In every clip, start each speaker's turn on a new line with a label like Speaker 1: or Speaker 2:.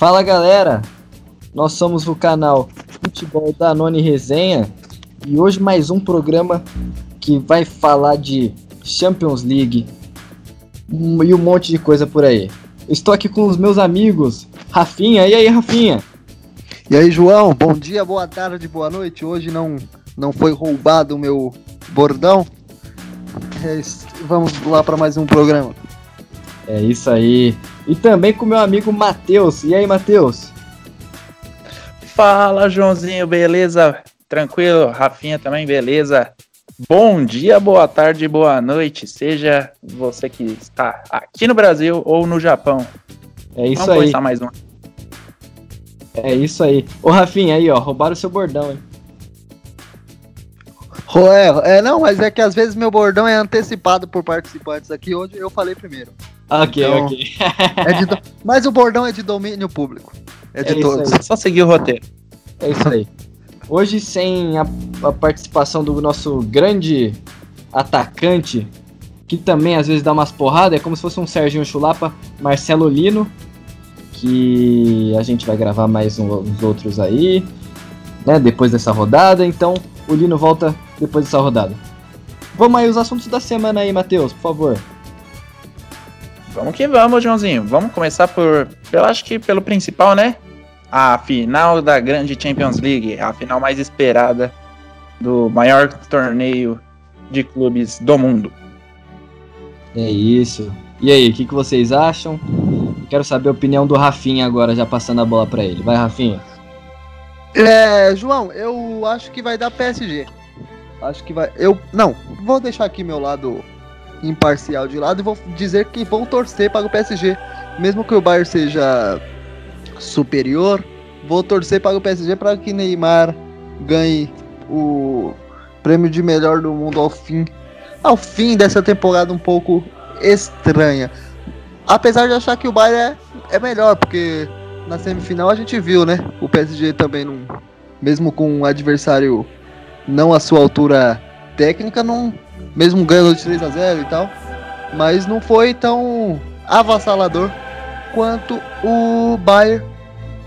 Speaker 1: Fala galera, nós somos o canal Futebol da Noni Resenha e hoje mais um programa que vai falar de Champions League e um monte de coisa por aí. Estou aqui com os meus amigos, Rafinha, e aí Rafinha?
Speaker 2: E aí João, bom dia, boa tarde, boa noite. Hoje não, não foi roubado o meu bordão. É, vamos lá para mais um programa.
Speaker 1: É isso aí. E também com meu amigo Matheus. E aí, Matheus?
Speaker 3: Fala, Joãozinho, beleza? Tranquilo? Rafinha também, beleza? Bom dia, boa tarde, boa noite, seja você que está aqui no Brasil ou no Japão.
Speaker 1: É isso Vamos aí. Vamos mais um. É isso aí. Ô, Rafinha, aí, ó, roubaram o seu bordão, hein?
Speaker 2: É, é, não, mas é que às vezes meu bordão é antecipado por participantes aqui, onde eu falei primeiro.
Speaker 1: Ok, então, ok.
Speaker 2: é do... Mas o bordão é de domínio público. É de
Speaker 3: é
Speaker 2: todos.
Speaker 3: Só seguir o roteiro.
Speaker 1: É isso aí. Hoje, sem a, a, participação do nosso grande atacante, que também às vezes dá umas porradas, é como se fosse um Serginho Chulapa, Marcelo Lino, que a gente vai gravar mais uns outros aí, né, depois dessa rodada. Então, o Lino volta depois dessa rodada. Vamos aí os assuntos da semana aí, Matheus, por favor.
Speaker 3: Vamos que vamos, Joãozinho. Vamos começar por, eu acho que pelo principal, né? A final da grande Champions League, a final mais esperada do maior torneio de clubes do mundo.
Speaker 1: É isso. E aí, o que, que vocês acham? Quero saber a opinião do Rafinha agora, já passando a bola para ele. Vai, Rafinha.
Speaker 2: É, João, eu acho que vai dar PSG. Acho que vai. Eu não, vou deixar aqui meu lado imparcial de lado e vou dizer que vou torcer para o PSG, mesmo que o Bayern seja superior, vou torcer para o PSG para que Neymar ganhe o prêmio de melhor do mundo ao fim, ao fim dessa temporada um pouco estranha. Apesar de achar que o Bayern é, é melhor, porque na semifinal a gente viu, né? O PSG também não, mesmo com um adversário não à sua altura técnica, não mesmo ganhando de 3 a 0 e tal, mas não foi tão avassalador quanto o Bayern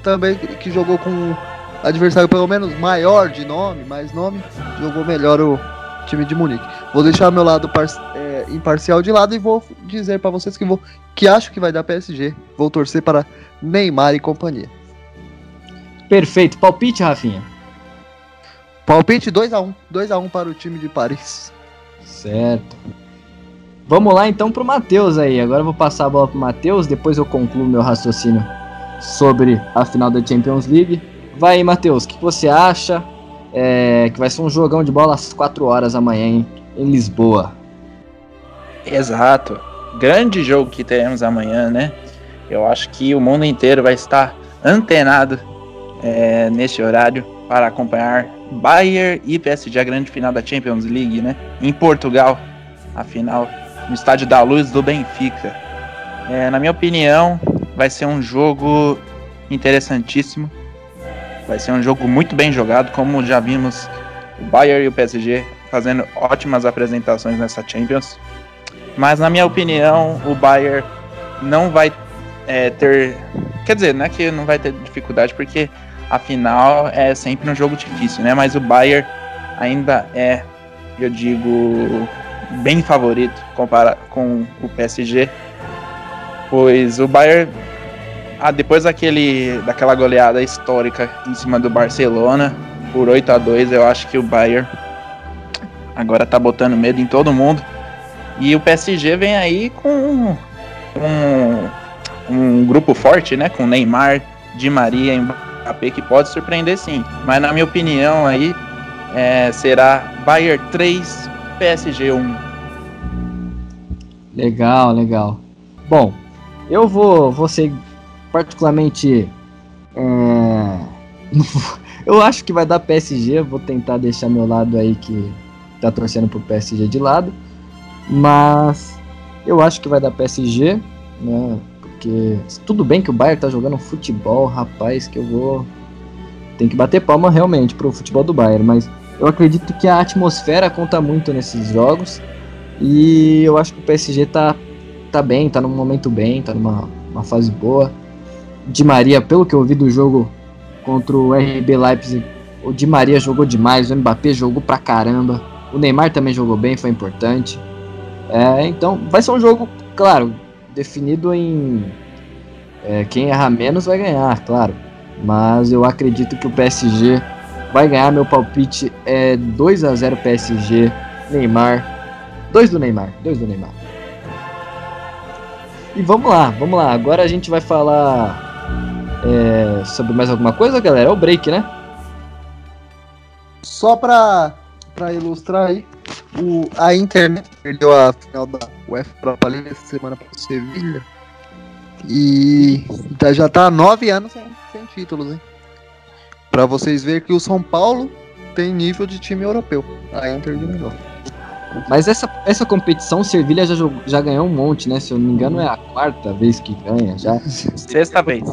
Speaker 2: também que jogou com um adversário pelo menos maior de nome, mais nome, jogou melhor o time de Munique. Vou deixar meu lado é, imparcial de lado e vou dizer para vocês que vou que acho que vai dar PSG. Vou torcer para Neymar e companhia.
Speaker 1: Perfeito. Palpite, Rafinha.
Speaker 2: Palpite 2 a 1, 2 a 1 para o time de Paris.
Speaker 1: Certo. Vamos lá então pro Matheus aí. Agora eu vou passar a bola pro Matheus, depois eu concluo meu raciocínio sobre a final da Champions League. Vai aí, Matheus, o que você acha? É, que vai ser um jogão de bola às 4 horas amanhã em, em Lisboa.
Speaker 3: Exato. Grande jogo que teremos amanhã, né? Eu acho que o mundo inteiro vai estar antenado é, nesse horário para acompanhar Bayern e PSG, a grande final da Champions League, né? Em Portugal, a final no Estádio da Luz do Benfica. É, na minha opinião, vai ser um jogo interessantíssimo. Vai ser um jogo muito bem jogado, como já vimos o Bayern e o PSG fazendo ótimas apresentações nessa Champions. Mas na minha opinião, o Bayern não vai é, ter. Quer dizer, não é que não vai ter dificuldade, porque Afinal, é sempre um jogo difícil, né? Mas o Bayern ainda é, eu digo, bem favorito comparado com o PSG, pois o Bayern, ah, depois daquele, daquela goleada histórica em cima do Barcelona por 8 a 2 eu acho que o Bayern agora tá botando medo em todo mundo. E o PSG vem aí com um, um grupo forte, né? Com Neymar, Di Maria, Mbappé que pode surpreender sim. Mas na minha opinião aí é, será Bayern 3, PSG 1.
Speaker 1: Legal, legal. Bom, eu vou, vou ser particularmente. É, eu acho que vai dar PSG. Vou tentar deixar meu lado aí que tá torcendo pro PSG de lado. Mas eu acho que vai dar PSG, né? Porque tudo bem que o Bayern tá jogando futebol, rapaz, que eu vou. Tem que bater palma realmente pro futebol do Bayern, mas eu acredito que a atmosfera conta muito nesses jogos. E eu acho que o PSG tá, tá bem, tá num momento bem, tá numa uma fase boa. Di Maria, pelo que eu vi do jogo contra o RB Leipzig, o Di Maria jogou demais, o Mbappé jogou pra caramba, o Neymar também jogou bem, foi importante. É, então vai ser um jogo, claro, definido em é, quem errar menos vai ganhar, claro. Mas eu acredito que o PSG vai ganhar. Meu palpite é 2 a 0 PSG, Neymar. 2 do Neymar, 2 do Neymar. E vamos lá, vamos lá. Agora a gente vai falar é, sobre mais alguma coisa, galera? É o break, né?
Speaker 2: Só pra ilustrar aí, o, a internet perdeu a final da UEFA League essa semana para o Sevilha. E tá, já tá há nove anos sem, sem títulos, hein? Pra vocês verem que o São Paulo tem nível de time europeu. A Inter de Milão.
Speaker 1: Mas essa, essa competição, o Sevilha já, já ganhou um monte, né? Se eu não me engano, é a quarta vez que ganha já.
Speaker 3: Sexta vez.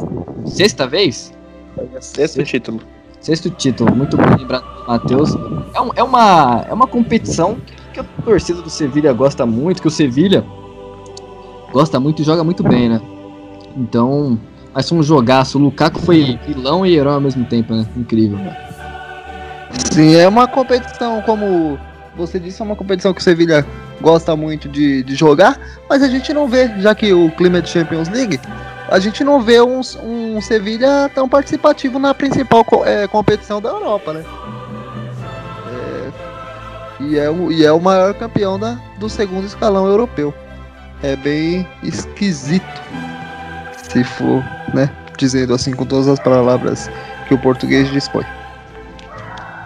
Speaker 1: Sexta vez?
Speaker 3: Sexto título.
Speaker 1: Sexto título, muito bem lembrado do Matheus. É, um- é uma, é uma competição que a torcida do Sevilha gosta muito, que o Sevilha gosta muito e joga muito bem, né? Então, vai ser um jogaço. O Lukaku foi vilão e herói ao mesmo tempo, né? Incrível.
Speaker 2: Sim, é uma competição, como você disse, é uma competição que o Sevilha gosta muito de, de jogar, mas a gente não vê, já que o clima é de Champions League, a gente não vê um, um Sevilha tão participativo na principal é, competição da Europa, né? E, é o, e é o maior campeão da, do segundo escalão europeu. É bem esquisito, se for, né? Dizendo assim com todas as palavras que o português dispõe.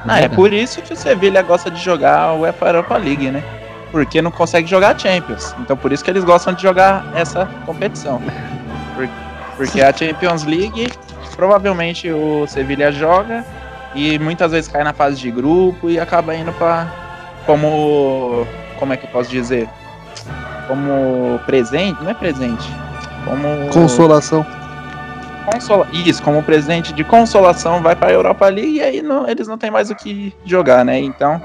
Speaker 3: Ah, é por isso que o Sevilha gosta de jogar a UEFA Europa League, né? Porque não consegue jogar Champions. Então por isso que eles gostam de jogar essa competição. Por- Porque a Champions League, provavelmente o Sevilha joga e muitas vezes cai na fase de grupo e acaba indo pra. Como. como é que eu posso dizer? Como presente? Não é presente. Como.
Speaker 2: Consolação.
Speaker 3: Consola... Isso, como presente de consolação, vai para a Europa League e aí não- eles não têm mais o que jogar, né? Então,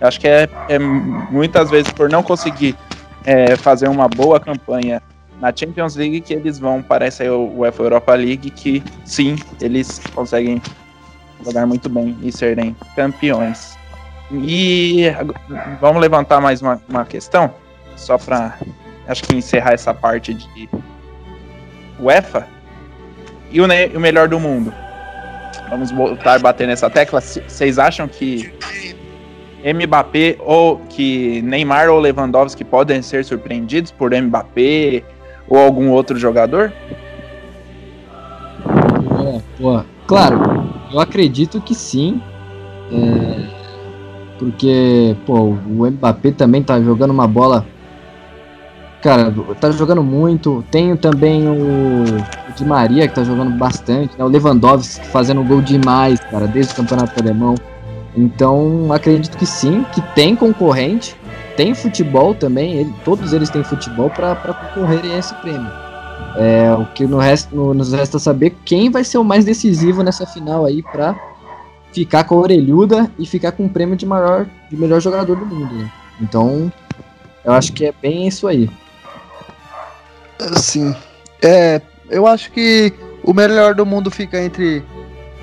Speaker 3: acho que é, é muitas vezes por não conseguir é, fazer uma boa campanha na Champions League que eles vão para essa UEFA Europa League que sim, eles conseguem jogar muito bem e serem campeões. E vamos levantar mais uma, uma questão, só para acho que encerrar essa parte de UEFA e o, o melhor do mundo. Vamos voltar a bater nessa tecla. Vocês acham que Mbappé ou que Neymar ou Lewandowski podem ser surpreendidos por Mbappé ou algum outro jogador?
Speaker 1: É, claro, eu acredito que sim. é, porque, pô, o Mbappé também tá jogando uma bola. Cara, tá jogando muito. Tenho também o, o Di Maria, que tá jogando bastante. Né? O Lewandowski fazendo gol demais, cara, desde o campeonato alemão. Então, acredito que sim, que tem concorrente. Tem futebol também, ele- todos eles têm futebol para concorrerem a esse prêmio. É, o que no resta, no- nos resta saber quem vai ser o mais decisivo nessa final aí pra ficar com a orelhuda e ficar com o prêmio de maior de melhor jogador do mundo. né? Então, eu acho que é bem isso aí.
Speaker 2: Sim. É, eu acho que o melhor do mundo fica entre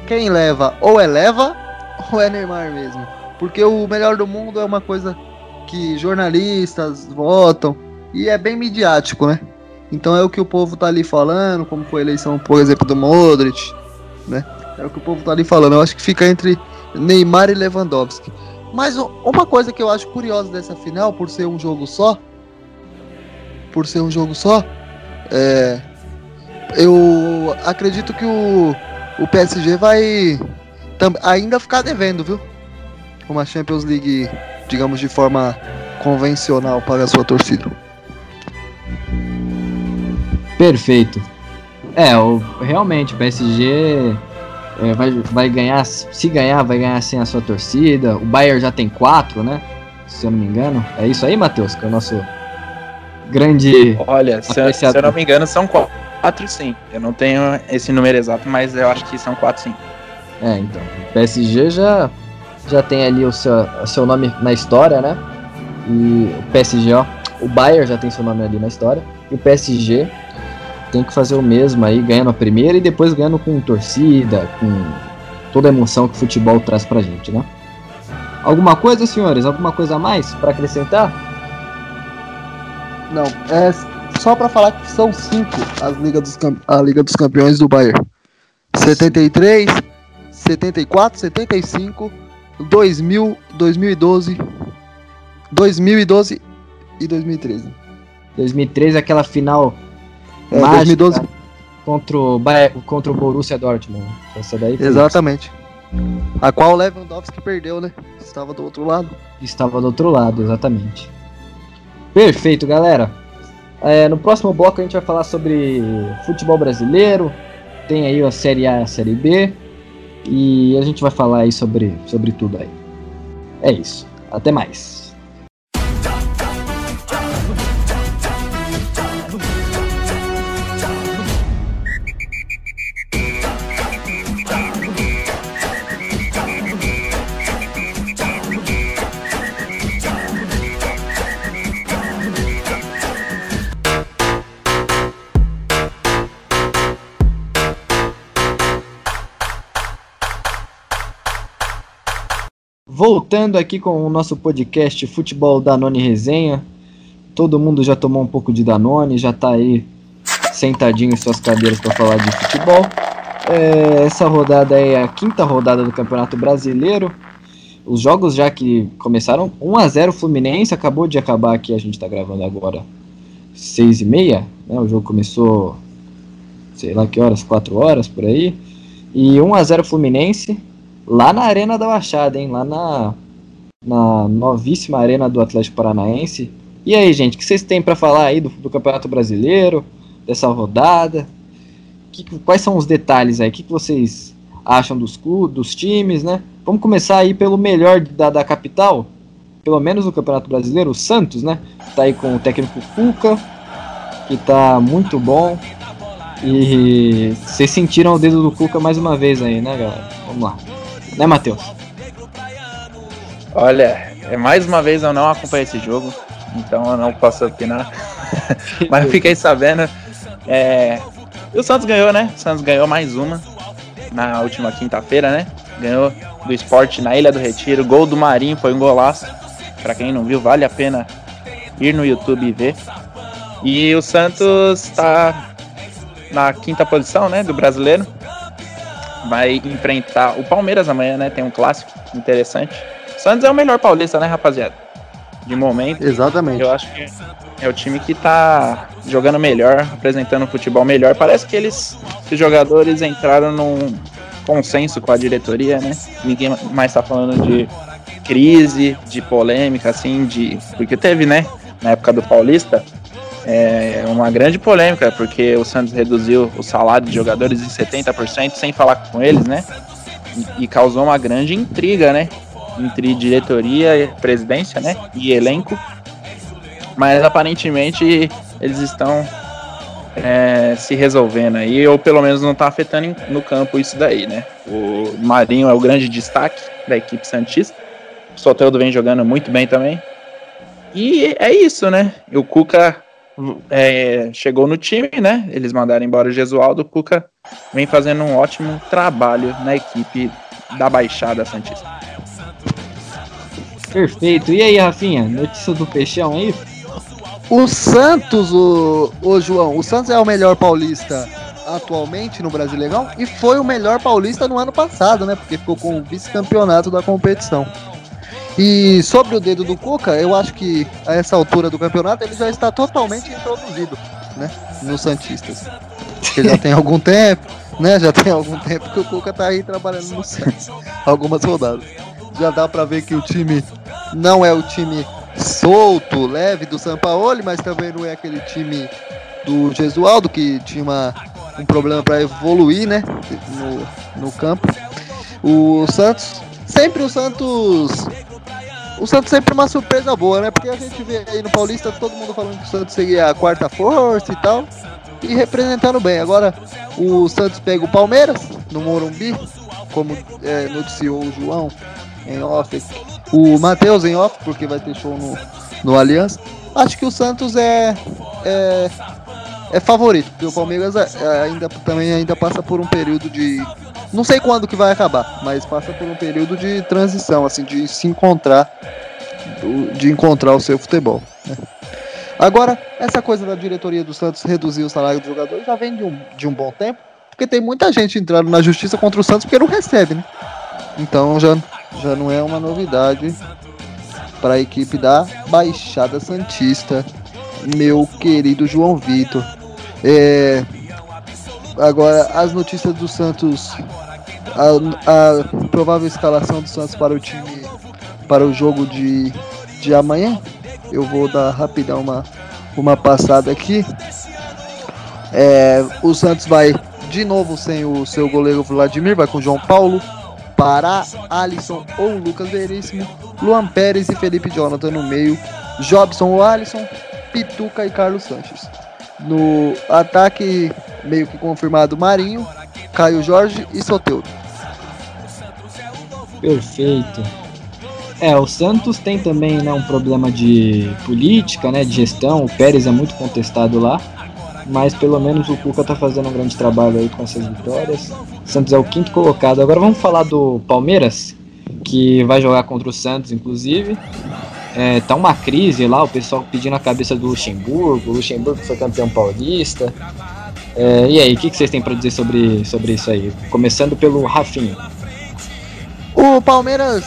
Speaker 2: quem leva ou é leva ou é Neymar mesmo. Porque o melhor do mundo é uma coisa que jornalistas votam e é bem midiático, né? Então é o que o povo tá ali falando, como foi a eleição, por exemplo, do Modric, né? É o que o povo tá ali falando. Eu acho que fica entre Neymar e Lewandowski. Mas uma coisa que eu acho curiosa dessa final, por ser um jogo só, por ser um jogo só, é, eu acredito que o, o PSG vai ainda ficar devendo, viu? Uma Champions League, digamos, de forma convencional para a sua torcida.
Speaker 1: Perfeito. É, o, realmente, o PSG é, vai, vai ganhar, se ganhar, vai ganhar sem a sua torcida. O Bayern já tem quatro, né? Se eu não me engano. É isso aí, Matheus, que é o nosso grande.
Speaker 3: Olha, se, eu- se eu não me engano, são qu- quatro sim. Eu não tenho esse número exato, mas eu acho que são quatro sim.
Speaker 1: É, então. O PSG já, já tem ali o seu, o seu nome na história, né? E o PSG, ó. O Bayern já tem seu nome ali na história. E o PSG tem que fazer o mesmo aí, ganhando a primeira e depois ganhando com torcida, com toda a emoção que o futebol traz pra gente, né? Alguma coisa, senhores? Alguma coisa a mais para acrescentar?
Speaker 2: Não, é só para falar que são cinco as Liga dos, a Liga dos Campeões do Bayern. 73, 74, 75, 2000, 2012, 2012 e 2013.
Speaker 1: 2013 aquela final
Speaker 2: é, 2012
Speaker 1: contra o contra o Borussia Dortmund. Essa daí
Speaker 2: Exatamente. A qual o Lewandowski perdeu, né? Estava do outro lado.
Speaker 1: Estava do outro lado, exatamente. Perfeito, galera. É, no próximo bloco a gente vai falar sobre futebol brasileiro. Tem aí a Série A e a Série B. E a gente vai falar aí sobre, sobre tudo aí. É isso. Até mais. Voltando aqui com o nosso podcast Futebol Danone Resenha. Todo mundo já tomou um pouco de Danone, já está aí sentadinho em suas cadeiras para falar de futebol. É, essa rodada é a quinta rodada do Campeonato Brasileiro. Os jogos já que começaram 1 a 0 Fluminense, acabou de acabar aqui, a gente está gravando agora 6 e meia, né? O jogo começou sei lá que horas, 4 horas por aí. E 1 a 0 Fluminense, lá na Arena da Baixada, hein? Lá na, na novíssima Arena do Atlético Paranaense. E aí, gente, o que vocês têm para falar aí do, do, Campeonato Brasileiro, dessa rodada? Que, quais são os detalhes aí? O que, que vocês acham dos, dos times, né? Vamos começar aí pelo melhor da, da capital, pelo menos no Campeonato Brasileiro, o Santos, né? Tá aí com o técnico Cuca, que tá muito bom. E vocês sentiram o dedo do Cuca mais uma vez aí, né, galera? Vamos lá. Né, Matheus?
Speaker 3: Olha, é mais uma vez eu não acompanhei esse jogo, então eu não posso opinar. Mas eu fiquei sabendo. É... E o Santos ganhou, né? O Santos ganhou mais uma na última quinta-feira, né? Ganhou do esporte na Ilha do Retiro. Gol do Marinho, foi um golaço. Pra quem não viu, vale a pena ir no YouTube e ver. E o Santos tá na quinta posição, né? Do brasileiro vai enfrentar o Palmeiras amanhã, né? Tem um clássico interessante. O Santos é o melhor paulista, né, rapaziada? De momento.
Speaker 2: Exatamente.
Speaker 3: Eu acho que é o time que tá jogando melhor, apresentando um futebol melhor. Parece que eles, os jogadores entraram num consenso com a diretoria, né? Ninguém mais tá falando de crise, de polêmica, assim, de. Porque teve, né? Na época do Paulista, é uma grande polêmica, porque o Santos reduziu o salário de jogadores em 70% sem falar com eles, né? E, e causou uma grande intriga, né? Entre diretoria, presidência, né? E elenco. Mas aparentemente eles estão é, se resolvendo aí, ou pelo menos não está afetando no campo isso daí, né? O Marinho é o grande destaque da equipe Santista. O Soteldo vem jogando muito bem também. E é isso, né? O Cuca é, chegou no time, né? Eles mandaram embora o Gesualdo. O Cuca vem fazendo um ótimo trabalho na equipe da Baixada Santista.
Speaker 1: Perfeito. E aí, Rafinha? Notícia do Peixão aí?
Speaker 2: O Santos, o, o João, o Santos é o melhor paulista atualmente no Brasileirão e foi o melhor paulista no ano passado, né? Porque ficou com o vice-campeonato da competição. E sobre o dedo do Cuca, eu acho que a essa altura do campeonato ele já está totalmente introduzido, né? Nos Santistas. Já tem algum tempo, né? Já tem algum tempo que o Cuca está aí trabalhando no Santos. Algumas rodadas. Já dá para ver que o time não é o time solto, leve do Sampaoli, mas também não é aquele time do Gesualdo que tinha uma, um problema para evoluir, né? No, no campo. O Santos, sempre o Santos o Santos sempre uma surpresa boa, né? Porque a gente vê aí no Paulista todo mundo falando que o Santos seria a quarta força e tal. E representando bem. Agora o Santos pega o Palmeiras no Morumbi, como é, noticiou o João em off. O Matheus em off, porque vai ter show no, no Aliança. Acho que o Santos é, é, é favorito, porque o Palmeiras é, é, ainda também ainda passa por um período de não sei quando que vai acabar, mas passa por um período de transição, assim, de se encontrar, de encontrar o seu futebol. Né? Agora, essa coisa da diretoria do Santos reduzir o salário do jogador já vem de um, de um bom tempo, porque tem muita gente entrando na justiça contra o Santos porque não recebe, né? Então já, já não é uma novidade para a equipe da Baixada Santista, meu querido João Vitor. É, agora, as notícias do Santos, a, a, provável escalação do Santos para o time, para o jogo de, de amanhã. Eu vou dar rapidão uma, uma passada aqui. É, o Santos vai de novo sem o seu goleiro Vladimir, vai com João Paulo, Pará, Alisson ou Lucas Veríssimo, Luan Pérez e Felipe Jonathan no meio, Jobson ou Alisson, Pituca e Carlos Sanches. No ataque, meio que confirmado, Marinho, Caio Jorge e Soteudo.
Speaker 1: Perfeito. É, o Santos tem também né, um problema de política, né, de gestão. O Pérez é muito contestado lá, mas pelo menos o Cuca tá fazendo um grande trabalho aí com essas vitórias. O Santos é o quinto colocado. Agora vamos falar do Palmeiras, que vai jogar contra o Santos, inclusive. É, tá uma crise lá, o pessoal pedindo a cabeça do Luxemburgo, o Luxemburgo foi campeão paulista. É, e aí, o que, que, vocês têm para dizer sobre, sobre isso aí? Começando pelo Rafinha.
Speaker 2: O Palmeiras,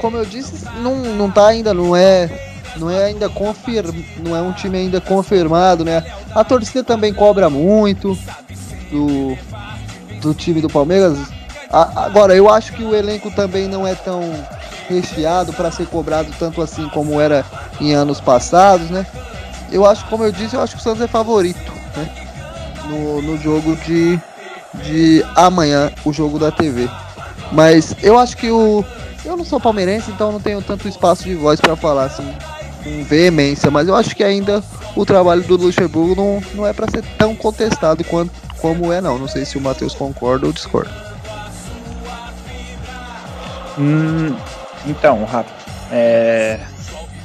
Speaker 2: como eu disse, não, não tá ainda, não é, não é ainda confirm, não é um time ainda confirmado, né? A torcida também cobra muito do, do time do Palmeiras. A, agora, eu acho que o elenco também não é tão recheado para ser cobrado tanto assim como era em anos passados, né? Eu acho, como eu disse, eu acho que o Santos é favorito, né? No, no jogo de, de amanhã, o jogo da TV. Mas eu acho que o. Eu não sou palmeirense, então não tenho tanto espaço de voz para falar assim com veemência, mas eu acho que ainda o trabalho do Luxemburgo não, não é para ser tão contestado quanto, como é, não. Não sei se o Matheus concorda ou discorda.
Speaker 3: Hum, então, Rafa, é,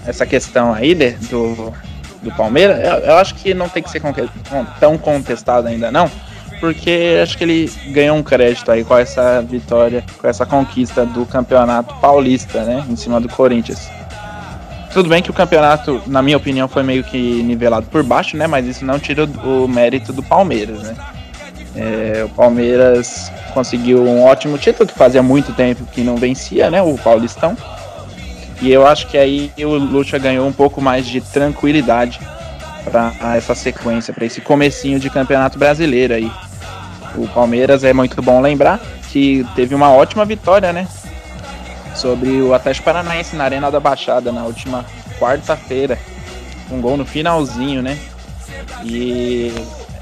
Speaker 3: essa questão aí de, do, do Palmeiras, eu, eu, acho que não tem que ser tão contestado ainda não, porque acho que ele ganhou um crédito aí com essa vitória, com essa conquista do campeonato paulista, né, em cima do Corinthians. Tudo bem que o campeonato, na minha opinião, foi meio que nivelado por baixo, né, mas isso não tira o, mérito do Palmeiras, né. É, o Palmeiras conseguiu um ótimo título, que fazia muito tempo que não vencia, né? O Paulistão. E eu acho que aí o Lucha ganhou um pouco mais de tranquilidade para essa sequência, para esse comecinho de campeonato brasileiro aí. O Palmeiras é muito bom lembrar que teve uma ótima vitória, né? Sobre o Atlético Paranaense na Arena da Baixada na última quarta-feira. Um gol no finalzinho, né? E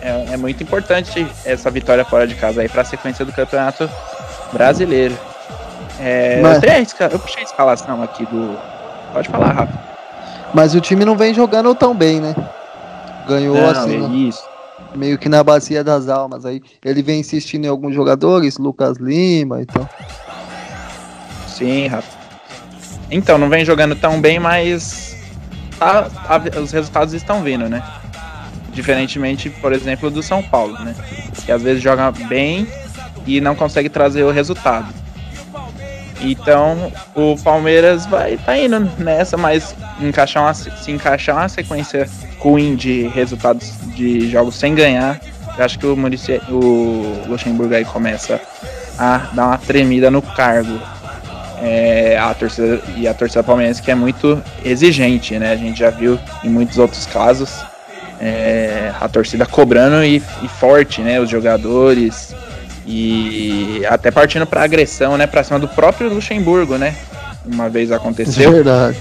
Speaker 3: é, é muito importante essa vitória fora de casa aí para a sequência do campeonato brasileiro. É, Mas... eu, eu puxei a escalação aqui do. Pode falar, rápido.
Speaker 2: Mas o time não vem jogando tão bem, né? Ganhou não, assim. É isso. Meio que na bacia das almas. Aí ele vem insistindo em alguns jogadores, Lucas Lima e tal.
Speaker 3: Sim, Rafa. Então, não vem jogando tão bem, mas tá, a, os resultados estão vindo, né? Diferentemente, por exemplo, do São Paulo, né? Que às vezes joga bem e não consegue trazer o resultado. Então o Palmeiras vai tá indo nessa, mas encaixar uma, se encaixar uma sequência ruim de resultados de jogos sem ganhar, eu acho que o, Muricy, o Luxemburgo aí começa a dar uma tremida no cargo. É, a torcida e a torcida palmeirense que é muito exigente, né? A gente já viu em muitos outros casos é, a torcida cobrando e, e, forte, né? Os jogadores e até partindo para agressão, né? Para cima do próprio Luxemburgo, né? Uma vez aconteceu.
Speaker 2: Verdade.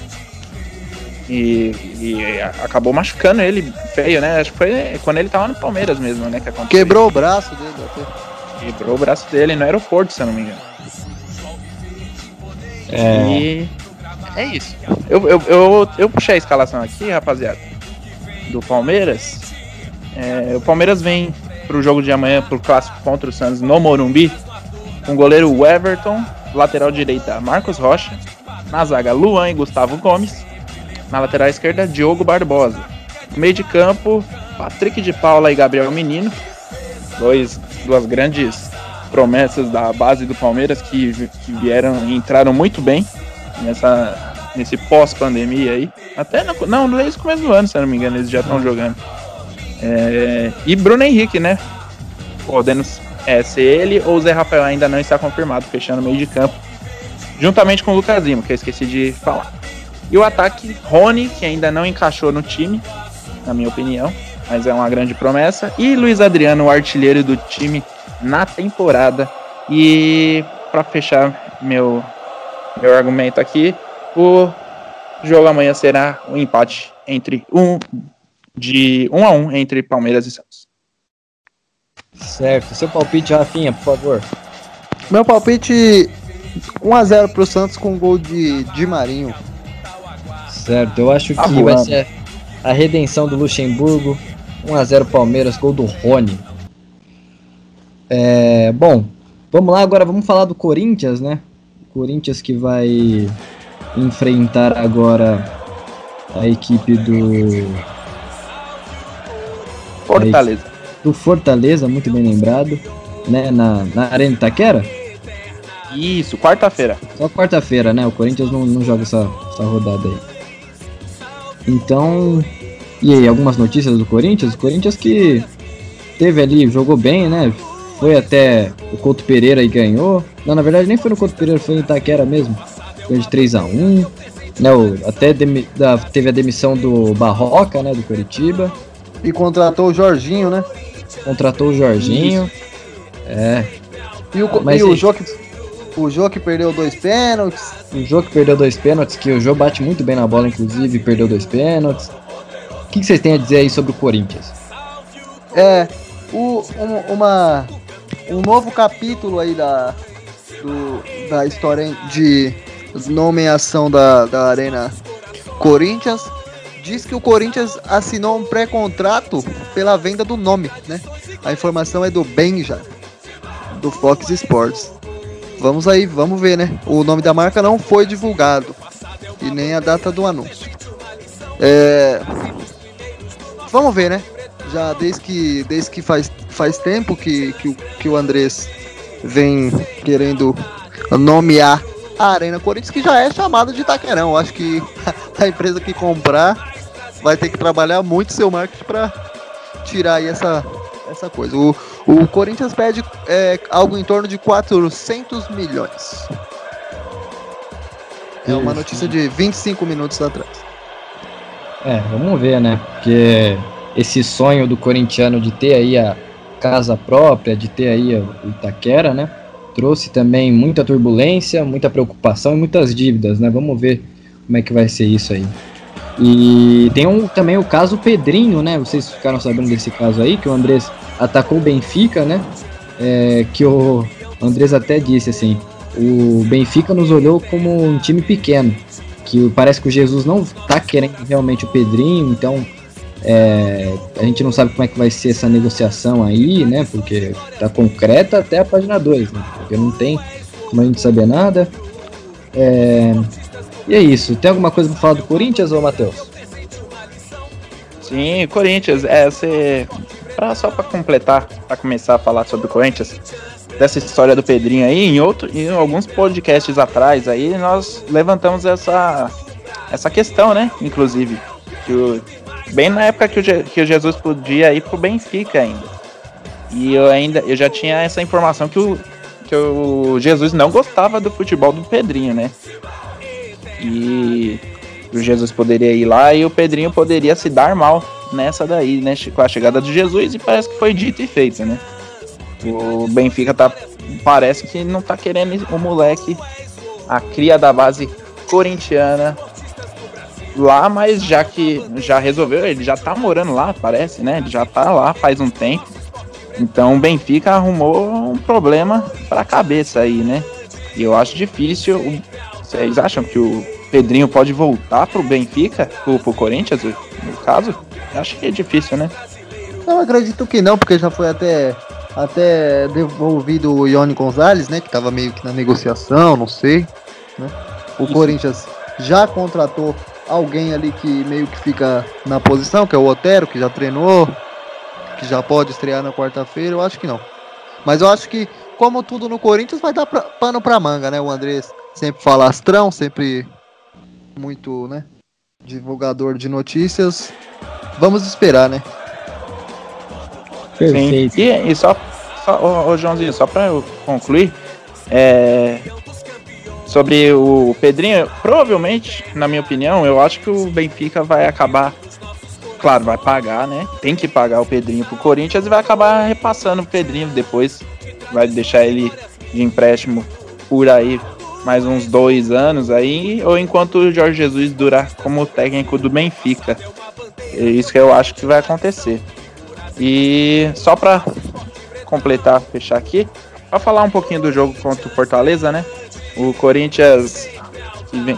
Speaker 3: E, e, acabou machucando ele feio, né? Acho que foi quando ele tava no Palmeiras mesmo, né? Que
Speaker 2: aconteceu. Quebrou o braço dele até.
Speaker 3: Quebrou o braço dele no aeroporto, se eu não me engano. É. E é isso. Eu, eu, eu, eu puxei a escalação aqui, rapaziada do Palmeiras. É, o Palmeiras vem para o jogo de amanhã, para o clássico contra o Santos no Morumbi, com goleiro Everton, lateral direita Marcos Rocha, na zaga Luan e Gustavo Gomes, na lateral esquerda Diogo Barbosa. Meio de campo, Patrick de Paula e Gabriel Menino, dois, duas grandes promessas da base do Palmeiras que, que vieram e entraram muito bem nessa, nesse pós-pandemia aí. Até no, não, desde o começo do ano, se eu não me engano, eles já estão jogando. É, e Bruno Henrique, né? Podendo é, ser ele ou o Zé Rafael ainda não está confirmado, fechando o meio de campo. Juntamente com o Lucas Lima, que eu esqueci de falar. E o ataque, Rony, que ainda não encaixou no time, na minha opinião, mas é uma grande promessa. E Luiz Adriano, o artilheiro do time na temporada. E para fechar meu, meu argumento aqui, o jogo amanhã será um empate entre um de um a um entre Palmeiras e Santos.
Speaker 1: Certo. Seu palpite, Rafinha, por favor.
Speaker 2: Meu palpite 1x0 pro Santos com gol de, de Marinho.
Speaker 1: Certo, eu acho
Speaker 3: Tá
Speaker 1: que
Speaker 3: voando.
Speaker 1: vai ser a redenção do Luxemburgo. 1x0 Palmeiras, gol do Rony. É, bom, vamos lá agora, vamos falar do Corinthians, né? Corinthians que vai enfrentar agora a equipe do,
Speaker 3: Fortaleza.
Speaker 1: do Fortaleza, muito bem lembrado, né? Na, na Arena Itaquera.
Speaker 3: Isso, quarta-feira.
Speaker 1: Só quarta-feira, né? O Corinthians não, não joga essa, essa rodada aí. Então, e aí, algumas notícias do Corinthians? O Corinthians que teve ali, jogou bem, né? Foi até o Couto Pereira e ganhou. Não, na verdade nem foi no Couto Pereira, foi em Itaquera mesmo. De 3x1. Né, o- até demi- da- teve a demissão do Barroca, né? Do Curitiba.
Speaker 2: E contratou o Jorginho, né?
Speaker 1: Contratou o Jorginho. É.
Speaker 2: E o,
Speaker 1: Mas
Speaker 2: e o? Jô que, o Jô que perdeu dois pênaltis.
Speaker 1: O jogo que perdeu dois pênaltis, que o jogo bate muito bem na bola, inclusive, perdeu dois pênaltis. O que, que vocês têm a dizer aí sobre o Corinthians?
Speaker 2: É, o, um, uma, um novo capítulo aí da, do, da história de nomeação da, da Arena Corinthians diz que o Corinthians assinou um pré-contrato pela venda do nome, né? A informação é do Benja, do Fox Sports. Vamos aí, vamos ver, né? O nome da marca não foi divulgado e nem a data do anúncio. É, vamos ver, né? Já desde que, desde que faz, faz tempo que, que, que o Andrés vem querendo nomear a Arena Corinthians, que já é chamada de Itaquerão. Acho que a empresa que comprar vai ter que trabalhar muito seu marketing para tirar aí essa, essa coisa. O, o Corinthians pede é, algo em torno de 400 milhões. É uma notícia de 25 minutos atrás.
Speaker 1: É, vamos ver, né? Porque esse sonho do corintiano de ter aí a casa própria, de ter aí o Itaquera, né? Trouxe também muita turbulência, muita preocupação e muitas dívidas, né? Vamos ver como é que vai ser isso aí. E tem um, também o caso Pedrinho, né? Vocês ficaram sabendo desse caso aí, que o Andrés atacou o Benfica, né? É, que o Andrés até disse assim: o Benfica nos olhou como um time pequeno que parece que o Jesus não tá querendo realmente o Pedrinho, então é, a gente não sabe como é que vai ser essa negociação aí, né? Porque tá concreta até a página 2, né? Porque não tem como a gente saber nada. É, e é isso. Tem alguma coisa pra falar do Corinthians, ô Matheus?
Speaker 3: Sim, Corinthians, é, você. Pra, só pra completar, pra começar a falar sobre o Corinthians, dessa história do Pedrinho aí, em, outro, em alguns podcasts atrás aí, nós levantamos essa, essa questão, né? Inclusive, que o, bem na época que o, Je- que o Jesus podia ir pro Benfica ainda. E eu ainda, eu já tinha essa informação que o, que o Jesus não gostava do futebol do Pedrinho, né? E o Jesus poderia ir lá e o Pedrinho poderia se dar mal nessa daí, né? Com a chegada de Jesus e parece que foi dito e feito, né? O Benfica tá, parece que não tá querendo o moleque, a cria da base corintiana lá, mas já que já resolveu, ele já tá morando lá, parece, né? Ele já tá lá faz um tempo. Então o Benfica arrumou um problema pra cabeça aí, né? E eu acho difícil. Vocês acham que o Pedrinho pode voltar pro Benfica, pro, pro Corinthians, no caso? Eu acho que é difícil, né?
Speaker 2: Eu acredito que não, porque já foi até, até devolvido o Ione Gonzalez, né? Que tava meio que na negociação, não sei. né? O
Speaker 3: Isso.
Speaker 2: Corinthians já contratou alguém ali que meio que fica na posição, que é o Otero, que já treinou. que já pode estrear na quarta-feira, eu acho que não. Mas eu acho que, como tudo no Corinthians, vai dar pra, pano pra manga, né? O Andrés sempre falastrão, sempre muito, né? Divulgador de notícias. Vamos esperar, né?
Speaker 3: Perfeito. Sim. E, e só, só ô, ô, Joãozinho, só pra eu concluir, é, sobre o Pedrinho, provavelmente, na minha opinião, eu acho que o Benfica vai acabar. Claro, vai pagar, né? Tem que pagar o Pedrinho pro Corinthians e vai acabar repassando o Pedrinho depois. Vai deixar ele de empréstimo por aí mais uns dois anos aí, ou enquanto o Jorge Jesus durar como técnico do Benfica. É isso que eu acho que vai acontecer. E só para completar, fechar aqui, para falar um pouquinho do jogo contra o Fortaleza, né? O Corinthians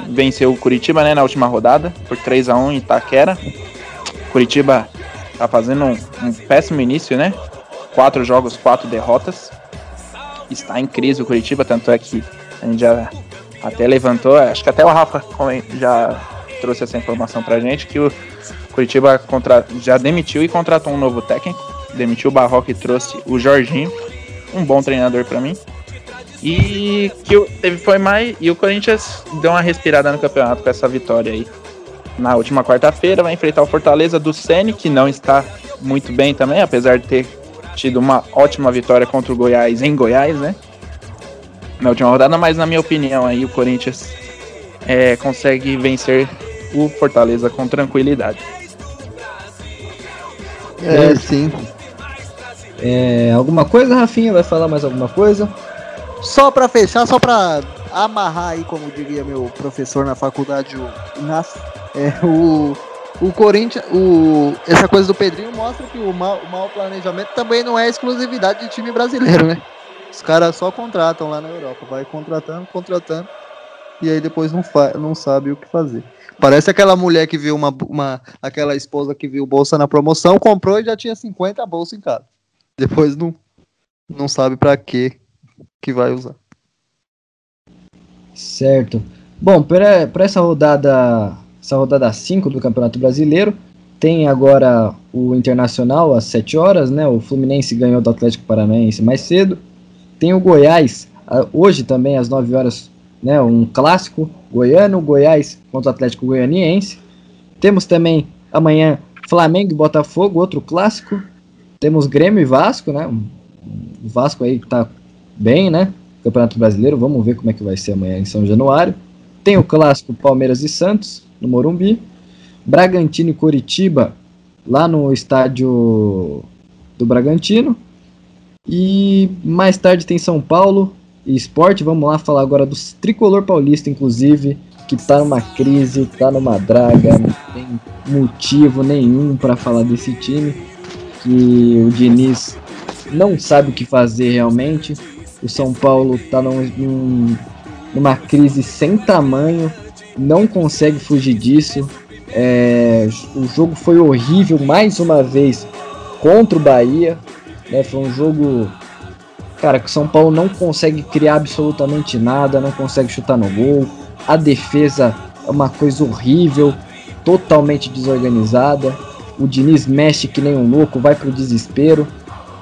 Speaker 3: venceu o Curitiba né, na última rodada por 3 a 1 em Itaquera. Curitiba tá fazendo um, um, péssimo início, né? Quatro jogos, quatro derrotas. Está em crise o Curitiba, tanto é que a gente já até levantou, acho que até o Rafa já trouxe essa informação pra gente, que o Curitiba contra, já demitiu e contratou um novo técnico. Demitiu o Barroca e trouxe o Jorginho, um bom treinador para mim. E que teve foi mais e o Corinthians deu uma respirada no campeonato com essa vitória aí. Na última quarta-feira vai enfrentar o Fortaleza do Sene, que não está muito bem também, apesar de ter tido uma ótima vitória contra o Goiás em Goiás, né? Na última rodada, mas na minha opinião aí o Corinthians é, consegue vencer o Fortaleza com tranquilidade.
Speaker 2: É, sim.
Speaker 1: É, alguma coisa, Rafinha? Vai falar mais alguma coisa?
Speaker 2: Só para fechar, só para amarrar aí, como diria meu professor na faculdade, o Inácio, é, o, o Corinthians, o, essa coisa do Pedrinho mostra que o mau, o mau planejamento também não é exclusividade de time brasileiro, né? Os caras só contratam lá na Europa, vai contratando, contratando, e aí depois não, fa não sabe o que fazer. Parece aquela mulher que viu uma, uma. aquela esposa que viu bolsa na promoção, comprou e já tinha 50 bolsas em casa. Depois não, não sabe para que que vai usar.
Speaker 1: Certo. Bom, para essa rodada, essa rodada 5 do Campeonato Brasileiro, tem agora o Internacional às 7 horas, né? O Fluminense ganhou do Atlético Paranaense mais cedo. Tem o Goiás hoje também às 9 horas né, um clássico goiano, Goiás contra o Atlético Goianiense. Temos também amanhã Flamengo e Botafogo, outro clássico. Temos Grêmio e Vasco, né? O Vasco aí tá bem, né? Campeonato Brasileiro, vamos ver como é que vai ser amanhã em São Januário. Tem o clássico Palmeiras e Santos, no Morumbi. Bragantino e Coritiba, lá no estádio do Bragantino. E mais tarde tem São Paulo e esporte. Vamos lá falar agora do tricolor paulista, inclusive, que tá numa crise, tá numa draga, não tem motivo nenhum para falar desse time. Que o Diniz não sabe o que fazer realmente. O São Paulo tá num, num, numa crise sem tamanho, não consegue fugir disso. É, o jogo foi horrível mais uma vez contra o Bahia. Né, foi um jogo Cara, que o São Paulo não consegue criar absolutamente nada, não consegue chutar no gol. A defesa é uma coisa horrível, totalmente desorganizada. O Diniz mexe que nem um louco, vai pro desespero.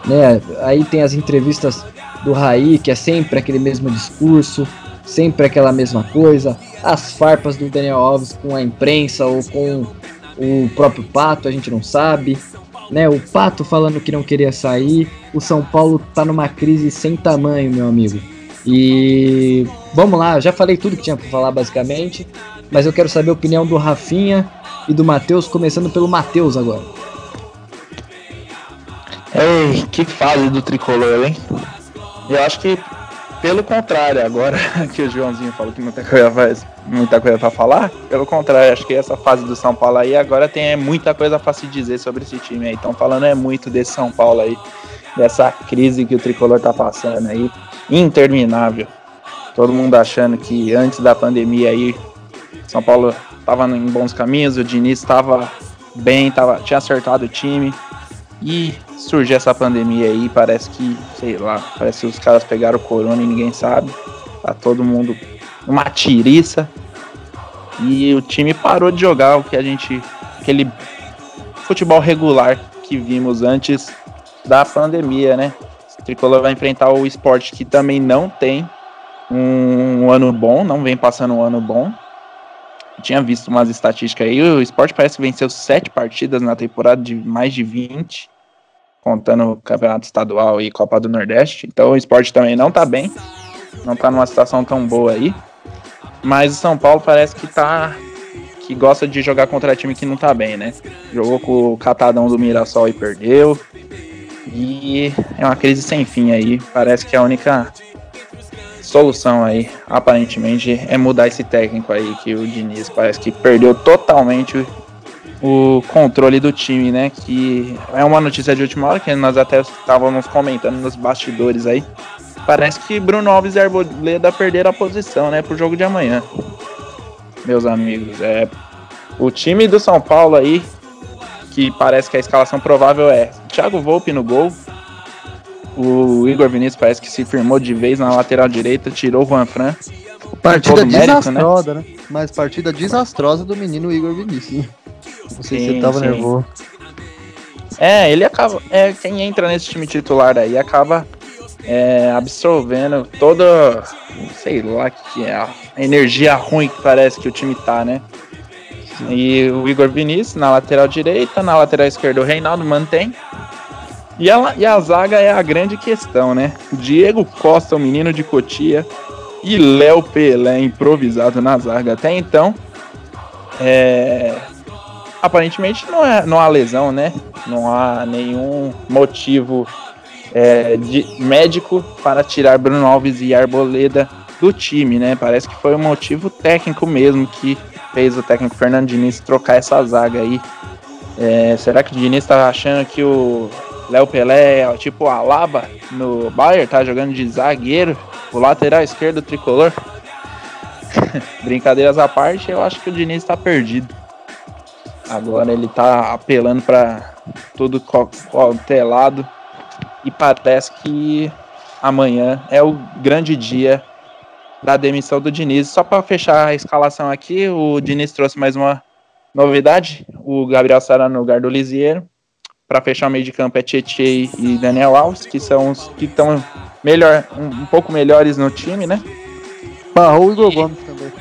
Speaker 1: Né? Aí tem as entrevistas do Raí, que é sempre aquele mesmo discurso, sempre aquela mesma coisa. As farpas do Daniel Alves com a imprensa ou com o próprio Pato, a gente não sabe né? O Pato falando que não queria sair, o São Paulo tá numa crise sem tamanho, meu amigo. E vamos lá, já falei tudo que tinha para falar basicamente, mas eu quero saber a opinião do Rafinha e do Matheus, começando pelo Matheus agora.
Speaker 3: Ei, que fase do tricolor, hein? Eu acho que pelo contrário, agora que o Joãozinho falou que muita coisa, faz, muita coisa para falar, pelo contrário, acho que essa fase do São Paulo aí agora tem muita coisa para se dizer sobre esse time aí. Estão falando é muito desse São Paulo aí, dessa crise que o tricolor tá passando aí, interminável. Todo mundo achando que antes da pandemia aí, São Paulo tava em bons caminhos, o Diniz estava bem, tava, tinha acertado o time. E surgiu essa pandemia aí, parece que, sei lá, parece que os caras pegaram o corona e ninguém sabe. Tá todo mundo uma tiriça. E o time parou de jogar o que a gente. aquele futebol regular que vimos antes da pandemia, né? O Tricolor vai enfrentar o esporte que também não tem um, um ano bom, não vem passando um ano bom. Eu tinha visto umas estatísticas aí, o esporte parece que venceu sete partidas na temporada de mais de 20, contando o campeonato estadual e Copa do Nordeste. Então o esporte também não tá bem, não tá numa situação tão boa aí. Mas o São Paulo parece que tá. que gosta de jogar contra time que não tá bem, né? Jogou com o Catadão do Mirassol e perdeu. E é uma crise sem fim aí. Parece que a única solução aí, aparentemente, é mudar esse técnico aí, que o Diniz parece que perdeu totalmente o controle do time, né? Que é uma notícia de última hora que nós até estávamos comentando nos bastidores aí. Parece que Bruno Alves e Arboleda perderam a posição, né, pro jogo de amanhã. Meus amigos, é o time do São Paulo aí que parece que a escalação provável é Thiago Volpe no gol. O Igor Vinícius parece que se firmou de vez na lateral direita, tirou o Juan Fran.
Speaker 2: Partida desastrosa, né? né? Mas partida desastrosa do menino Igor Vinícius. Não sei sim, se você tava sim. nervoso.
Speaker 3: É, ele acaba. É, quem entra nesse time titular aí acaba é, absorvendo toda. Sei lá que é a energia ruim que parece que o time tá, né? E o Igor Vinícius na lateral direita, na lateral esquerda o Reinaldo mantém. E a, e a zaga é a grande questão, né? Diego Costa, o menino de Cotia, e Léo Pelé improvisado na zaga. Até então, é... aparentemente não, é, não há lesão, né? Não há nenhum motivo é, de médico para tirar Bruno Alves e Arboleda do time, né? Parece que foi um motivo técnico mesmo que fez o técnico Fernando Diniz trocar essa zaga aí. É, será que o Diniz tá achando que o Léo Pelé é tipo a Alaba no Bayern, tá jogando de zagueiro, o lateral esquerdo tricolor? Brincadeiras à parte, eu acho que o Diniz tá perdido. Agora ele tá apelando para tudo cautelado e parece que amanhã é o grande dia da demissão do Diniz. Só para fechar a escalação aqui, o Diniz trouxe mais uma novidade. O Gabriel Sara no lugar do Lisieiro. Para fechar o meio de campo é Tietchan e Daniel Alves, que são os que estão melhor, um, um, pouco melhores no time, né?
Speaker 2: Barrou o Igor Gomes também.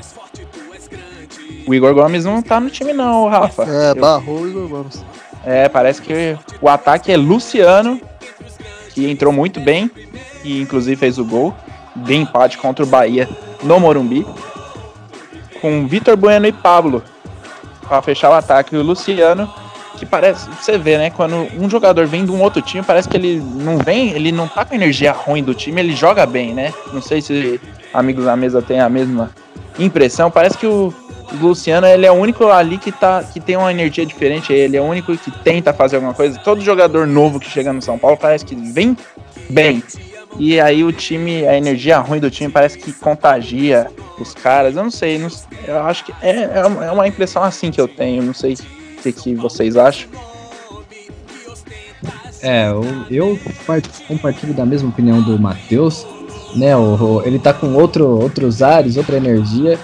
Speaker 3: O Igor Gomes não tá no time não, Rafa.
Speaker 2: É, barrou o Igor Gomes.
Speaker 3: É, parece que o ataque é Luciano, que entrou muito bem e inclusive fez o gol de empate contra o Bahia no Morumbi, com Vitor Bueno e Pablo para fechar o ataque. E o Luciano, que parece, você vê, né? Quando um jogador vem de um outro time, parece que ele não vem, ele não tá com a energia ruim do time, ele joga bem, né? Não sei se amigos da mesa têm a mesma impressão. Parece que o Luciano ele é o único ali que, tá, que tem uma energia diferente. Ele é o único que tenta fazer alguma coisa. Todo jogador novo que chega no São Paulo parece que vem bem. E aí o time, a energia ruim do time parece que contagia os caras. Eu não sei, não, eu acho que é, é, é uma impressão assim que eu tenho. Não sei que, que vocês acham.
Speaker 1: É, eu, eu compartilho da mesma opinião do Matheus. Né, o, ele tá com outro, outros ares, outra energia.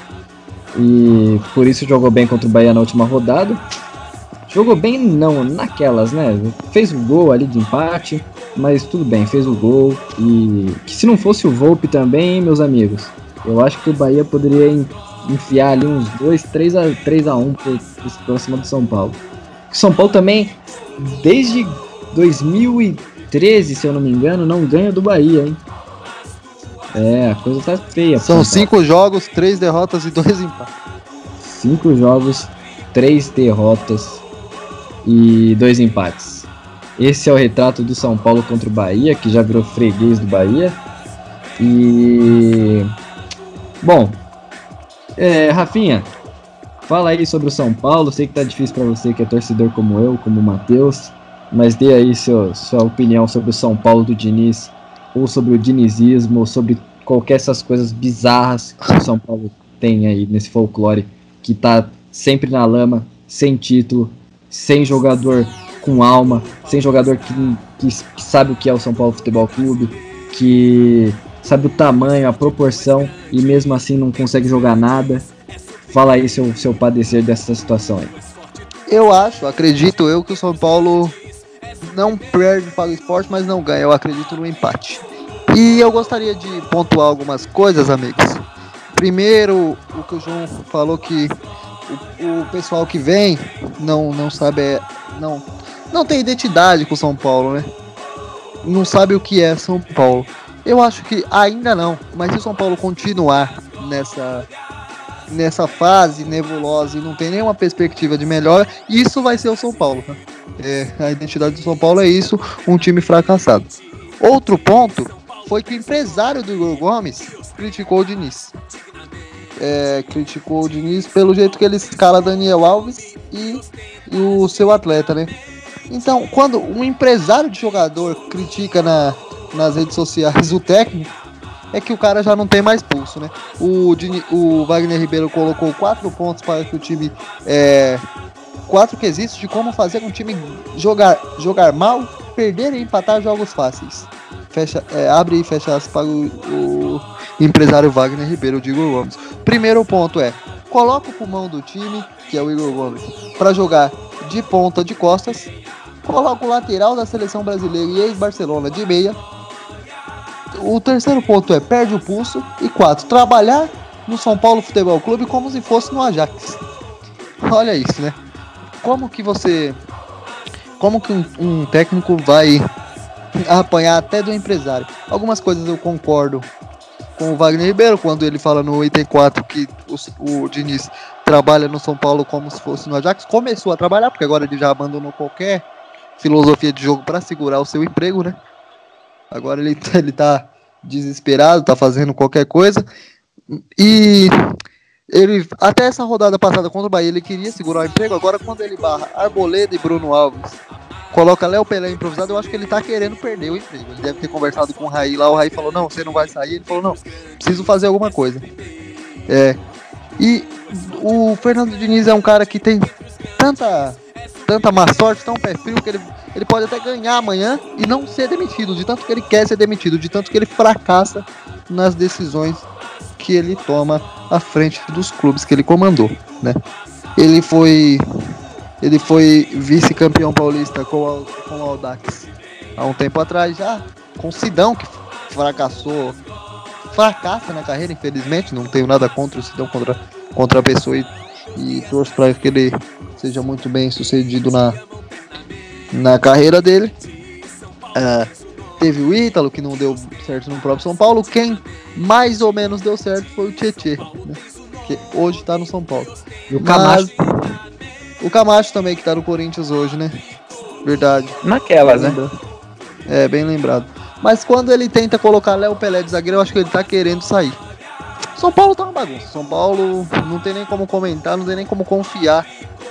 Speaker 1: E por isso jogou bem contra o Bahia na última rodada. Jogou bem não, naquelas, né? Fez o gol ali de empate, mas tudo bem, fez o gol. E que se não fosse o Volpe também, meus amigos, eu acho que o Bahia poderia enfiar ali uns 2, 3 a, 3 a 1 por, cima do São Paulo. São Paulo também, desde 2013, se eu não me engano, não ganha do Bahia, hein? É, a coisa tá feia.
Speaker 2: São cinco jogos, três derrotas e dois empates.
Speaker 1: Cinco jogos, três derrotas e dois empates. Esse é o retrato do São Paulo contra o Bahia, que já virou freguês do Bahia. E. Bom, é, Rafinha, fala aí sobre o São Paulo. Sei que tá difícil para você que é torcedor como eu, como o Matheus, mas dê aí seu, sua opinião sobre o São Paulo do Diniz, ou sobre o dinizismo, ou sobre qualquer essas coisas bizarras que o São Paulo tem aí nesse folclore, que tá sempre na lama, sem título, sem jogador com alma, sem jogador que, que, que, sabe o que é o São Paulo Futebol Clube, que sabe o tamanho, a proporção e mesmo assim não consegue jogar nada. Fala aí seu, seu padecer dessa situação aí.
Speaker 2: Eu acho, acredito eu que o São Paulo não perde para o esporte, mas não ganha. Eu acredito no empate. E eu gostaria de pontuar algumas coisas, amigos. Primeiro, o que o João falou que o, o pessoal que vem não, não sabe, é, não, não tem identidade com São Paulo, né? Não sabe o que é São Paulo. Eu acho que ainda não, mas se o São Paulo continuar nessa nessa fase nebulosa e não tem nenhuma perspectiva de melhora, isso vai ser o São Paulo. Tá? É, a identidade do São Paulo é isso, um time fracassado. Outro ponto foi que o empresário do Igor Gomes criticou o Diniz. É, criticou o Diniz pelo jeito que ele escala Daniel Alves e, e o seu atleta, né? Então, quando um empresário de jogador critica na, nas redes sociais o técnico, é que o cara já não tem mais pulso, né? O, o Wagner Ribeiro colocou quatro pontos para que o time. É, quatro quesitos de como fazer um time jogar, jogar mal, perder e empatar jogos fáceis. Fecha, é, abre e fecha aspas para o, o, empresário Wagner Ribeiro, de Igor Gomes. Primeiro ponto é: coloca o pulmão do time, que é o Igor Gomes, para jogar de ponta de costas. Coloca o lateral da seleção brasileira e ex-Barcelona de meia o terceiro ponto é perde o pulso. E quatro, trabalhar no São Paulo Futebol Clube como se fosse no Ajax. Olha isso, né? Como que você. Como que um, um técnico vai apanhar até do empresário? Algumas coisas eu concordo com o Wagner Ribeiro, quando ele fala no item 4 que o, o Diniz trabalha no São Paulo como se fosse no Ajax. Começou a trabalhar, porque agora ele já abandonou qualquer filosofia de jogo para segurar o seu emprego, né? Agora ele, ele tá desesperado, tá fazendo qualquer coisa. E ele, até essa rodada passada contra o Bahia, ele queria segurar o emprego. Agora, quando ele barra Arboleda e Bruno Alves, coloca Léo Pelé improvisado, eu acho que ele tá querendo perder o emprego. Ele deve ter conversado com o Raí lá. O Raí falou: Não, você não vai sair. Ele falou: Não, preciso fazer alguma coisa. É. E o Fernando Diniz é um cara que tem tanta, tanta má sorte, tão pé frio, que ele ele pode até ganhar amanhã e não ser demitido, de tanto que ele quer ser demitido, de tanto que ele fracassa nas decisões que ele toma à frente dos clubes que ele comandou, né? Ele foi ele foi vice-campeão paulista com, a, com o Audax há um tempo atrás já, com o Sidão que fracassou, fracassa na carreira, infelizmente, não tenho nada contra o Sidão, contra, contra a pessoa e, e torço para que ele seja muito bem sucedido na, na carreira dele. Uh, teve o Ítalo, que não deu certo no próprio São Paulo. Quem mais ou menos deu certo foi o Tietê, né? que hoje tá no São Paulo.
Speaker 1: E o Camacho.
Speaker 2: Mas, o Camacho também, que tá no Corinthians hoje, né? Verdade.
Speaker 3: Naquelas, né?
Speaker 2: É, bem lembrado. Mas quando ele tenta colocar Léo Pelé de zagueiro, eu acho que ele tá querendo sair. São Paulo tá uma bagunça. São Paulo não tem nem como comentar, não tem nem como confiar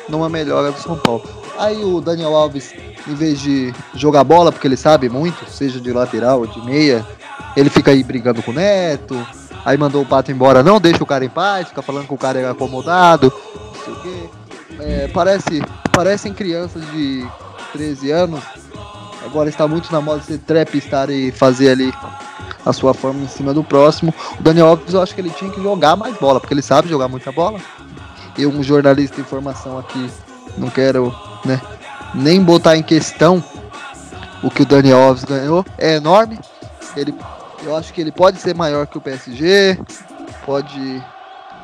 Speaker 2: numa melhora do São Paulo. Aí o Daniel Alves, em vez de jogar bola, porque ele sabe muito, seja de lateral ou de meia, ele fica aí brigando com o Neto. Aí mandou o Pato embora, não deixa o cara em paz, fica falando que o cara é acomodado, não sei o quê. É, parece, parecem crianças de 13 anos. Agora está muito na moda ser trapstar e fazer ali a sua forma em cima do próximo. O Daniel Alves, eu acho que ele tinha que jogar mais bola, porque ele sabe jogar muita bola. Eu, um jornalista informação aqui, não quero né? Nem botar em questão o que o Daniel Alves ganhou é enorme. Ele, eu acho que ele pode ser maior que o PSG, pode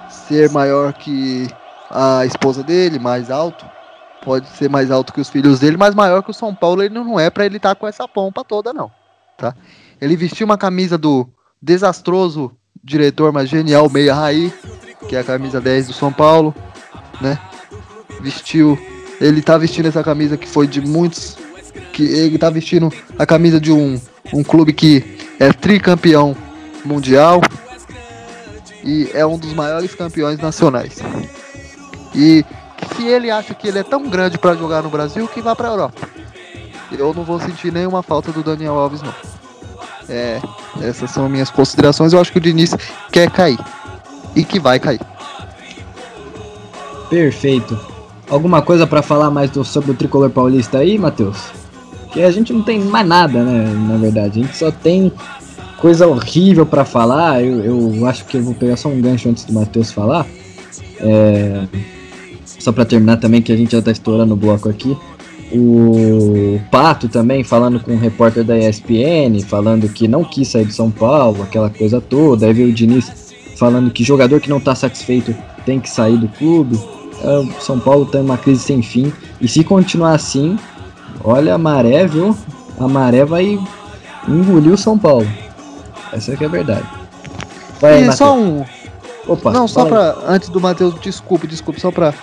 Speaker 2: ser maior que a esposa dele, mais alto, pode ser mais alto que os filhos dele, mas maior que o São Paulo ele não é para ele estar tá com essa pompa toda não, tá? Ele vestiu uma camisa do desastroso diretor, mas genial Meia Raí, que é a camisa 10 do São Paulo, né? Vestiu ele tá vestindo essa camisa que foi de muitos. Que ele tá vestindo a camisa de um, um clube que é tricampeão mundial e é um dos maiores campeões nacionais. E se ele acha que ele é tão grande para jogar no Brasil, que vá para Europa. Eu não vou sentir nenhuma falta do Daniel Alves não. É, essas são minhas considerações. Eu acho que o Diniz quer cair e que vai cair.
Speaker 1: Perfeito. Alguma coisa para falar mais do, sobre o tricolor paulista aí, Matheus? Que a gente não tem mais nada, né? Na verdade, a gente só tem coisa horrível para falar. Eu, eu acho que eu vou pegar só um gancho antes do Matheus falar. É... Só para terminar também, que a gente já tá estourando o bloco aqui. O Pato também falando com o repórter da ESPN, falando que não quis sair de São Paulo, aquela coisa toda. Aí veio o Diniz falando que jogador que não está satisfeito tem que sair do clube. É, São Paulo tem uma crise sem fim. E se continuar assim, olha a maré, viu? A maré vai engolir o São Paulo. Essa é que é a verdade.
Speaker 2: Vai, e só um. Opa, não, só para antes do Matheus, desculpe, desculpe, só para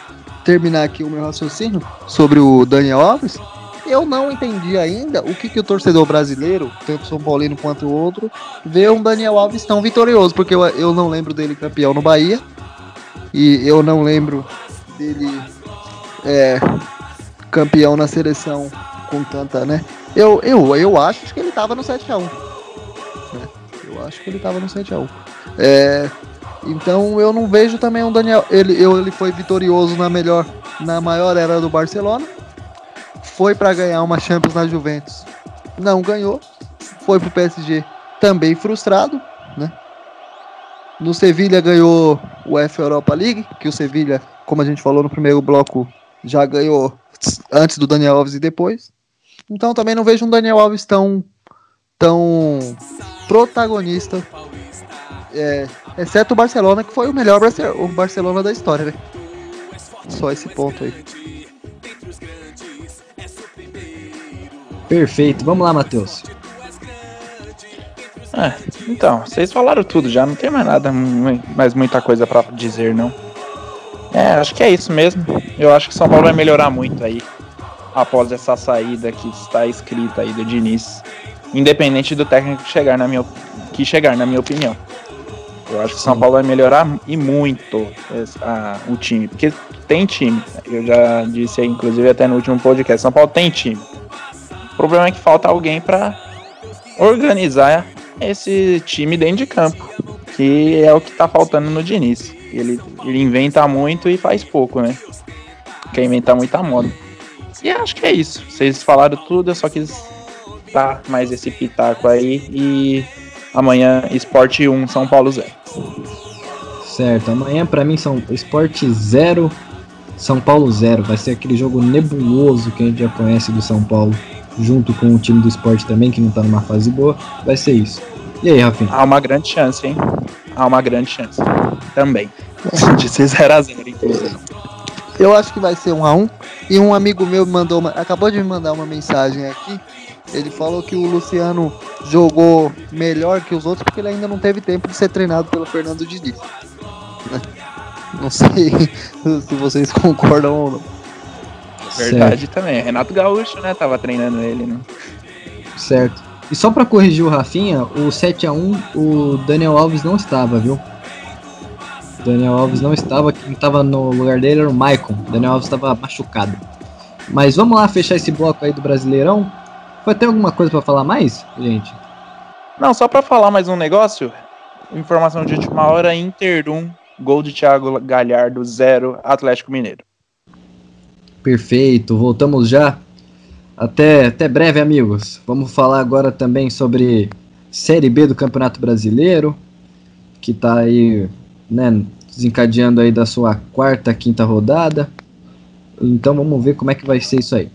Speaker 2: terminar aqui o meu raciocínio sobre o Daniel Alves, eu não entendi ainda o que, que o torcedor brasileiro, tanto São Paulino quanto o outro, vê um Daniel Alves tão vitorioso, porque eu, eu não lembro dele campeão no Bahia, e eu não lembro dele é, campeão na seleção com tanta, né? Eu, eu, eu acho que ele tava no 7x1. Né? Eu acho que ele tava no 7x1. É, então eu não vejo também um Daniel. Ele, eu, ele foi vitorioso na melhor, na maior era do Barcelona. Foi para ganhar uma Champions na Juventus. Não ganhou. Foi pro PSG também frustrado, né? No Sevilha ganhou o UEFA Europa League, que o Sevilha, como a gente falou no primeiro bloco, já ganhou antes do Daniel Alves e depois. Então também não vejo um Daniel Alves tão tão protagonista é, exceto o Barcelona, que foi o melhor o Barcelona da história, né? Só esse ponto aí.
Speaker 1: Perfeito, vamos lá, Matheus.
Speaker 3: É, então, vocês falaram tudo já, não tem mais nada, mais muita coisa para dizer, não. É, acho que é isso mesmo. Eu acho que São Paulo vai melhorar muito aí após essa saída que está escrita aí do Diniz, independente do técnico chegar na minha que chegar, na minha opinião. Eu acho que o São Paulo vai melhorar e muito a, o time, porque tem time. Eu já disse aí, inclusive até no último podcast, São Paulo tem time. O problema é que falta alguém para organizar esse time dentro de campo, que é o que tá faltando no Diniz. Ele, ele inventa muito e faz pouco, né? Quer inventar muita moda. E acho que é isso. Vocês falaram tudo, eu só quis dar mais esse pitaco aí e Amanhã, Esporte 1, São Paulo 0.
Speaker 1: Certo, amanhã para mim são Esporte 0, São Paulo 0. Vai ser aquele jogo nebuloso que a gente já conhece do São Paulo, junto com o time do esporte também, que não tá numa fase boa. Vai ser isso. E aí, Rafinha?
Speaker 3: Há uma grande chance, hein? Há uma grande chance. Também. De ser 0x0, inclusive.
Speaker 2: Eu acho que vai ser 1x1. E um amigo meu mandou uma, acabou de me mandar uma mensagem aqui ele falou que o Luciano jogou melhor que os outros porque ele ainda não teve tempo de ser treinado pelo Fernando Diniz. Né? Não sei se vocês concordam ou não.
Speaker 3: Verdade certo. também. Renato Gaúcho, né? Tava treinando ele, né?
Speaker 1: Certo. E só para corrigir o Rafinha, o 7 a 1 o Daniel Alves não estava, viu? O Daniel Alves não estava, quem estava no lugar dele era o Maicon. O Daniel Alves estava machucado. Mas vamos lá fechar esse bloco aí do Brasileirão. Vai ter alguma coisa para falar mais, gente?
Speaker 3: Não, só para falar mais um negócio. Informação de última hora: Inter 1, gol de Thiago Galhardo 0, Atlético Mineiro.
Speaker 1: Perfeito, voltamos já. Até, até breve, amigos. Vamos falar agora também sobre Série B do Campeonato Brasileiro, que está aí, né, desencadeando aí da sua quarta, quinta rodada. Então vamos ver como é que vai ser isso aí.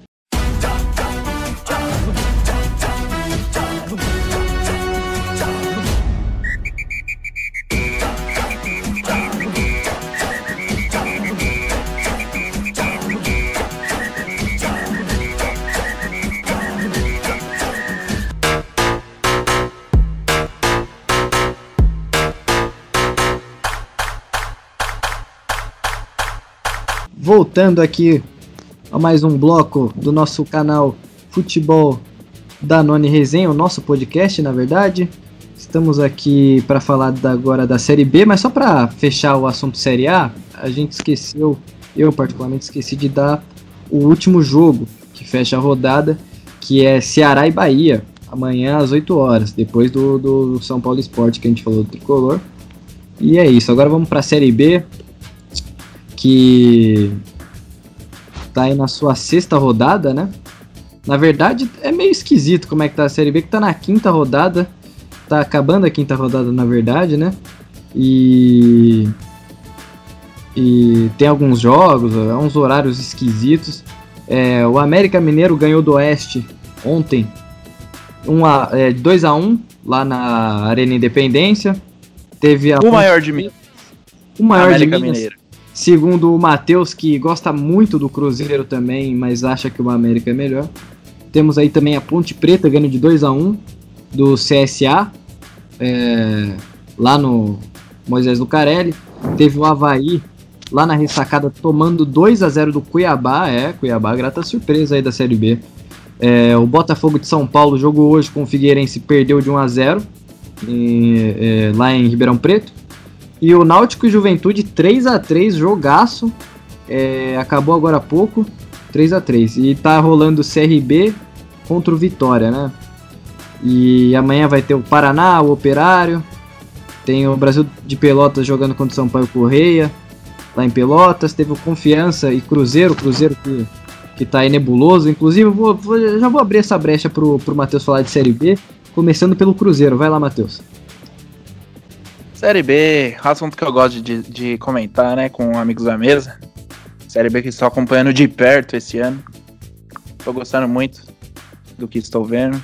Speaker 1: Voltando aqui a mais um bloco do nosso canal Futebol da Noni Resenha, o nosso podcast, na verdade. Estamos aqui para falar agora da Série B, mas só para fechar o assunto Série A, a gente esqueceu, eu particularmente esqueci de dar o último jogo que fecha a rodada, que é Ceará e Bahia, amanhã às 8 horas, depois do, do São Paulo Esporte que a gente falou do tricolor. E é isso, agora vamos para a Série B que tá aí na sua sexta rodada, né? Na verdade, é meio esquisito como é que tá a Série B, que tá na quinta rodada. Tá acabando a quinta rodada, na verdade, né? E. E tem alguns jogos, é uns horários esquisitos. É, o América Mineiro ganhou do Oeste ontem, 2 é, a 1 lá na Arena Independência. Teve a
Speaker 3: o maior de Minas.
Speaker 1: O maior América de Minas. Mineiro. Segundo o Matheus, que gosta muito do Cruzeiro também, mas acha que o América é melhor. Temos aí também a Ponte Preta ganhando de 2 a 1 do CSA, é, lá no Moisés Lucarelli. Teve o Havaí lá na ressacada tomando 2 a 0 do Cuiabá. É, Cuiabá, grata surpresa aí da Série B. É, o Botafogo de São Paulo jogou hoje com o Figueirense perdeu de 1 a 0 em, é, lá em Ribeirão Preto. E o Náutico e Juventude 3 a 3 jogaço. É, acabou agora há pouco. 3 a 3 E tá rolando CRB contra o Vitória, né? E amanhã vai ter o Paraná, o Operário. Tem o Brasil de Pelotas jogando contra o Sampaio Correia. Lá em Pelotas. Teve o Confiança e Cruzeiro. Cruzeiro que, que tá aí nebuloso. Inclusive, vou, vou, já vou abrir essa brecha pro, pro Matheus falar de Série B. Começando pelo Cruzeiro. Vai lá, Matheus.
Speaker 3: Série B, assunto que eu gosto de, de comentar, né, com amigos da mesa. Série B que estou acompanhando de perto esse ano. Estou gostando muito do que estou vendo.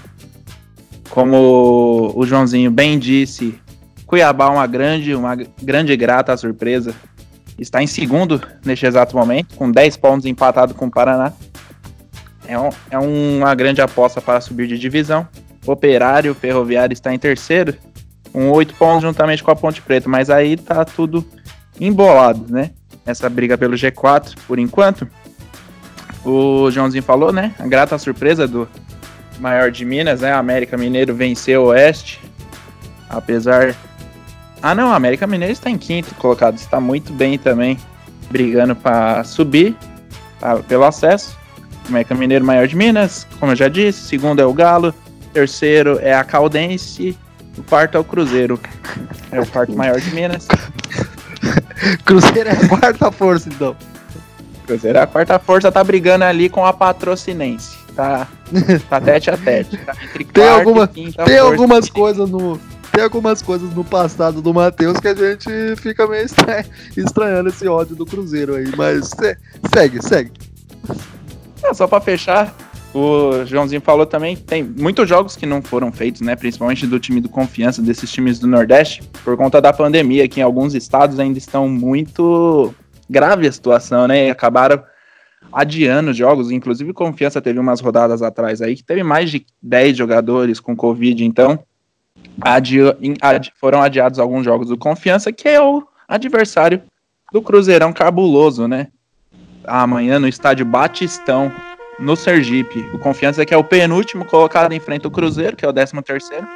Speaker 3: Como o Joãozinho bem disse, Cuiabá é uma grande, uma grande grata surpresa. Está em segundo neste exato momento, com 10 pontos empatado com o Paraná. É, um, é uma grande aposta para subir de divisão. Operário Ferroviário está em terceiro, com 8 pontos juntamente com a Ponte Preta, mas aí tá tudo embolado, né? Essa briga pelo G4 por enquanto. O Joãozinho falou, né? A grata surpresa do maior de Minas, né? América Mineiro venceu o Oeste. Apesar. Ah, não, América Mineiro está em quinto colocado. Está muito bem também, brigando para subir pra, pelo acesso. América Mineiro maior de Minas, como eu já disse. Segundo é o Galo. Terceiro é a Caldense. O quarto é o Cruzeiro. É o quarto maior de Minas.
Speaker 2: Cruzeiro é a quarta força, então.
Speaker 3: Cruzeiro é a quarta força, tá brigando ali com a Patrocinense tá, tá tete a tete. Tá
Speaker 2: tem alguma, tem algumas coisas no. Tem algumas coisas no passado do Matheus que a gente fica meio estranhando esse ódio do Cruzeiro aí, mas segue, segue.
Speaker 3: É, só para fechar, o Joãozinho falou também tem muitos jogos que não foram feitos, né? Principalmente do time do Confiança, desses times do Nordeste, por conta da pandemia, que em alguns estados ainda estão muito grave a situação, né? E acabaram adiando jogos, inclusive Confiança teve umas rodadas atrás aí que teve mais de 10 jogadores com Covid, então adi adi foram adiados alguns jogos do Confiança, que é o adversário do Cruzeirão cabuloso, né? Amanhã no estádio Batistão, no Sergipe. O Confiança que é o penúltimo colocado em frente ao Cruzeiro, que é o 13 terceiro.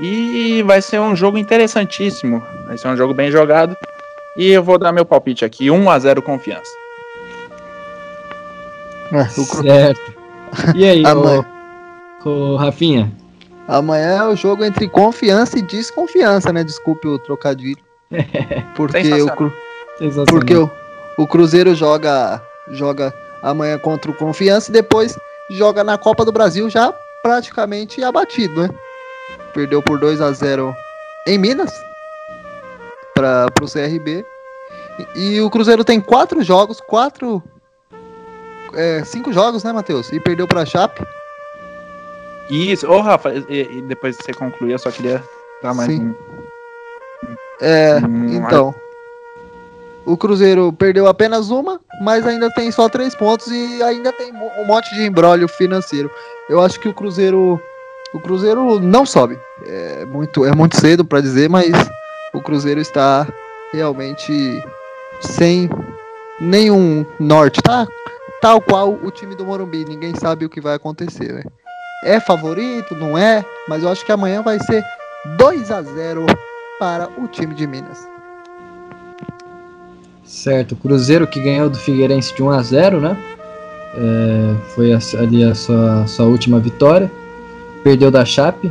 Speaker 3: E vai ser um jogo interessantíssimo. Vai ser um jogo bem jogado. E eu vou dar meu palpite aqui, 1 a 0 Confiança.
Speaker 1: É, certo. E aí, Amanhã. o, o Rafinha?
Speaker 2: Amanhã é o jogo entre confiança e desconfiança, né? Desculpe o trocadilho. Porque o, porque o, o Cruzeiro joga joga amanhã contra o Confiança e depois joga na Copa do Brasil já praticamente abatido, né? Perdeu por 2 a 0 em Minas para o CRB. E, e o Cruzeiro tem quatro jogos, quatro é, cinco jogos, né, Matheus? E perdeu pra Chape.
Speaker 3: Isso, ô Rafa, e, e depois que você concluir, eu só queria dar mais Sim. um.
Speaker 2: É, um... então. O Cruzeiro perdeu apenas uma, mas ainda tem só três pontos e ainda tem um monte de embrólio financeiro. Eu acho que o Cruzeiro. O Cruzeiro não sobe. É muito, é muito cedo para dizer, mas o Cruzeiro está realmente sem nenhum norte. Tá tal qual o time do Morumbi, ninguém sabe o que vai acontecer, né? É favorito, não é, mas eu acho que amanhã vai ser 2 a 0 para o time de Minas.
Speaker 1: Certo, o Cruzeiro que ganhou do Figueirense de 1 a 0, né? É, foi ali a sua, sua última vitória. Perdeu da Chape.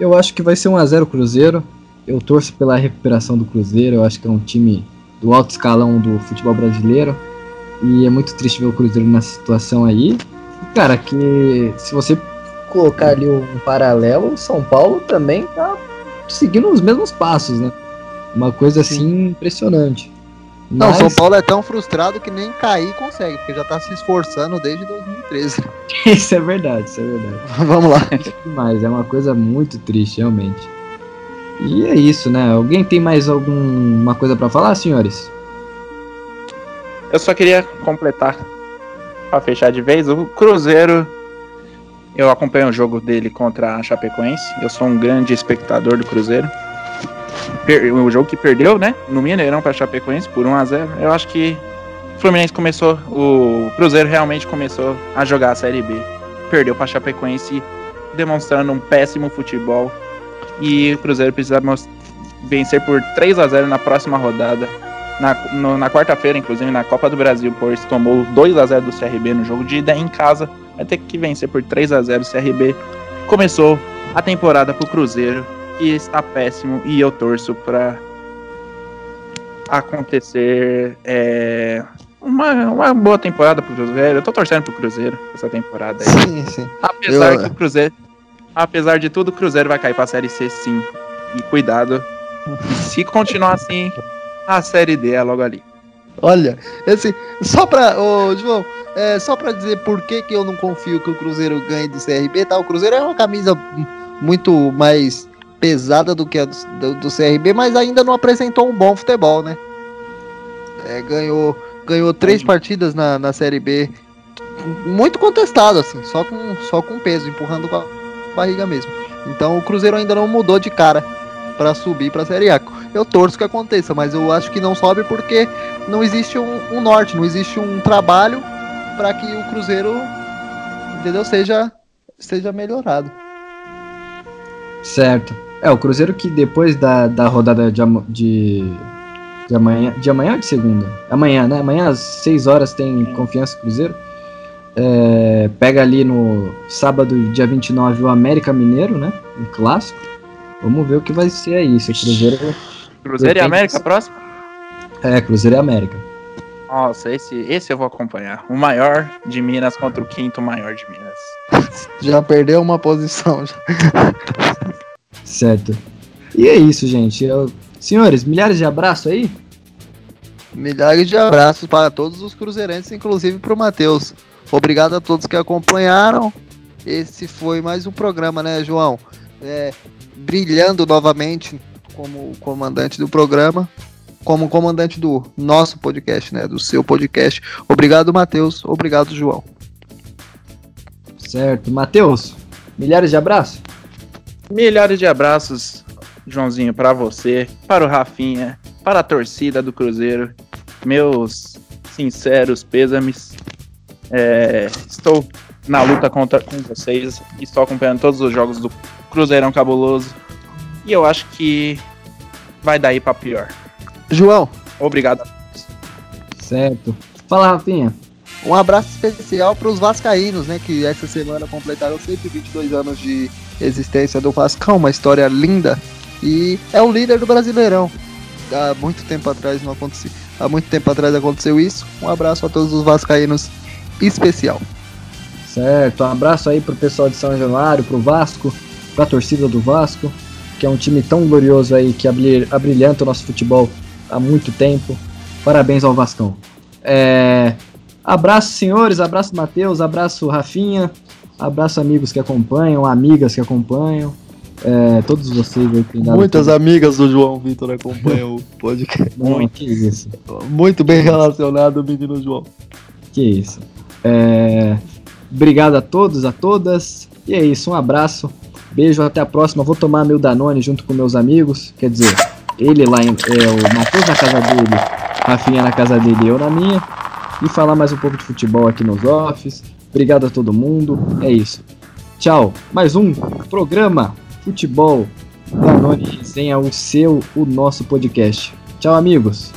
Speaker 1: Eu acho que vai ser 1 a 0 Cruzeiro. Eu torço pela recuperação do Cruzeiro. Eu acho que é um time do alto escalão do futebol brasileiro. E é muito triste ver o Cruzeiro nessa situação aí. Cara, que se você colocar ali um paralelo, o São Paulo também tá seguindo os mesmos passos, né? Uma coisa Sim. assim impressionante.
Speaker 2: Não,
Speaker 1: Mas-
Speaker 2: São Paulo é tão frustrado que nem cair consegue, porque já tá se esforçando desde 2013.
Speaker 1: Isso é verdade, isso é verdade.
Speaker 2: Vamos lá.
Speaker 1: Mas é uma coisa muito triste, realmente. E é isso, né? Alguém tem mais alguma coisa pra falar, senhores?
Speaker 3: Eu só queria completar pra fechar de vez. O Cruzeiro, eu acompanho o jogo dele contra a Chapecoense. Eu sou um grande espectador do Cruzeiro. O jogo que perdeu, né? No Mineirão pra Chapecoense por 1 a 0 Eu acho que o Fluminense começou, o Cruzeiro realmente começou a jogar a Série B. Perdeu pra Chapecoense, demonstrando um péssimo futebol. E o Cruzeiro precisa vencer por 3 a 0 na próxima rodada na, no- na quarta-feira, inclusive, na Copa do Brasil, pois tomou 2 a 0 do CRB no jogo de ida em casa. Vai ter que vencer por 3 a 0 o CRB. Começou a temporada pro Cruzeiro, que está péssimo, e eu torço para acontecer é, uma, uma boa temporada pro Cruzeiro. Eu tô torcendo pro Cruzeiro essa temporada aí.
Speaker 2: Sim, sim.
Speaker 3: Apesar
Speaker 2: Eu-
Speaker 3: que o Cruzeiro. Apesar de tudo, o Cruzeiro vai cair pra Série C sim. E cuidado. Se continuar assim, a Série D é logo ali.
Speaker 2: Olha, assim, só pra. Ô, João, é, só pra dizer por que, que eu não confio que o Cruzeiro ganhe do CRB, tá? O Cruzeiro é uma camisa muito mais pesada do que a do, do- do CRB, mas ainda não apresentou um bom futebol, né? É, ganhou, ganhou três partidas na, na Série B, muito contestado, assim, só com, só com peso, empurrando com a barriga mesmo. Então o Cruzeiro ainda não mudou de cara pra subir pra Série A. Eu torço que aconteça, mas eu acho que não sobe porque não existe um, um norte, não existe um trabalho para que o Cruzeiro, entendeu, seja, seja melhorado.
Speaker 1: Certo. É, o Cruzeiro que depois da, da rodada de, de, de amanhã. De amanhã ou de segunda? Amanhã, né? Amanhã às 6 horas tem confiança Cruzeiro. É, pega ali no sábado, dia 29, o América Mineiro, né? Um clássico. Vamos ver o que vai ser aí. Se o Cruzeiro.
Speaker 3: Cruzeiro e América próximo?
Speaker 1: É, Cruzeiro e América.
Speaker 3: Nossa, esse, esse eu vou acompanhar. O maior de Minas contra o quinto maior de Minas.
Speaker 2: Já perdeu uma posição.
Speaker 1: Certo. E é isso, gente. Eu- Senhores, milhares de abraços aí.
Speaker 2: Milhares de abraços para todos os cruzeirenses, inclusive para o Matheus. Obrigado a todos que acompanharam. Esse foi mais um programa, né, João? É, brilhando novamente como comandante do programa, como comandante do nosso podcast, né, do seu podcast. Obrigado, Matheus. Obrigado, João.
Speaker 1: Certo. Matheus, milhares de abraços.
Speaker 3: Milhares de abraços, Joãozinho, para você, para o Rafinha, para a torcida do Cruzeiro. Meus sinceros pêsames. É, estou na luta contra, com vocês. Estou acompanhando todos os jogos do Cruzeirão Cabuloso. E eu acho que vai daí para pior.
Speaker 2: João,
Speaker 3: Obrigado.
Speaker 1: Certo. Fala, Rafinha.
Speaker 2: um abraço especial para os vascaínos, né, que essa semana completaram 122 anos de existência do Vascão, uma história linda e é o líder do Brasileirão. Há muito tempo atrás não acontecia, há muito tempo atrás aconteceu isso. Um abraço a todos os vascaínos especial.
Speaker 1: Certo. Um abraço aí pro pessoal de São Januário, pro Vasco, pra torcida do Vasco, que é um time tão glorioso aí que abri- abrilhanta o nosso futebol há muito tempo. Parabéns ao Vascão. É, Abraço, senhores. Abraço, Matheus. Abraço, Rafinha. Abraço, amigos que acompanham, amigas que acompanham. É, todos vocês aí que
Speaker 2: Muitas amigas do João Vitor acompanham o podcast.
Speaker 1: Não, que isso.
Speaker 2: Muito bem relacionado, menino João.
Speaker 1: Que isso. É, Obrigado a todos, a todas. E é isso, um abraço. Beijo, até a próxima. Vou tomar meu Danone junto com meus amigos. Quer dizer, ele lá, em, é, o Matheus na casa dele, Rafinha na casa dele e eu na minha. E falar mais um pouco de futebol aqui nos offs. Obrigado a todo mundo. É isso. Tchau. Mais um programa Futebol Danone Resenha, o seu, o nosso podcast. Tchau, amigos.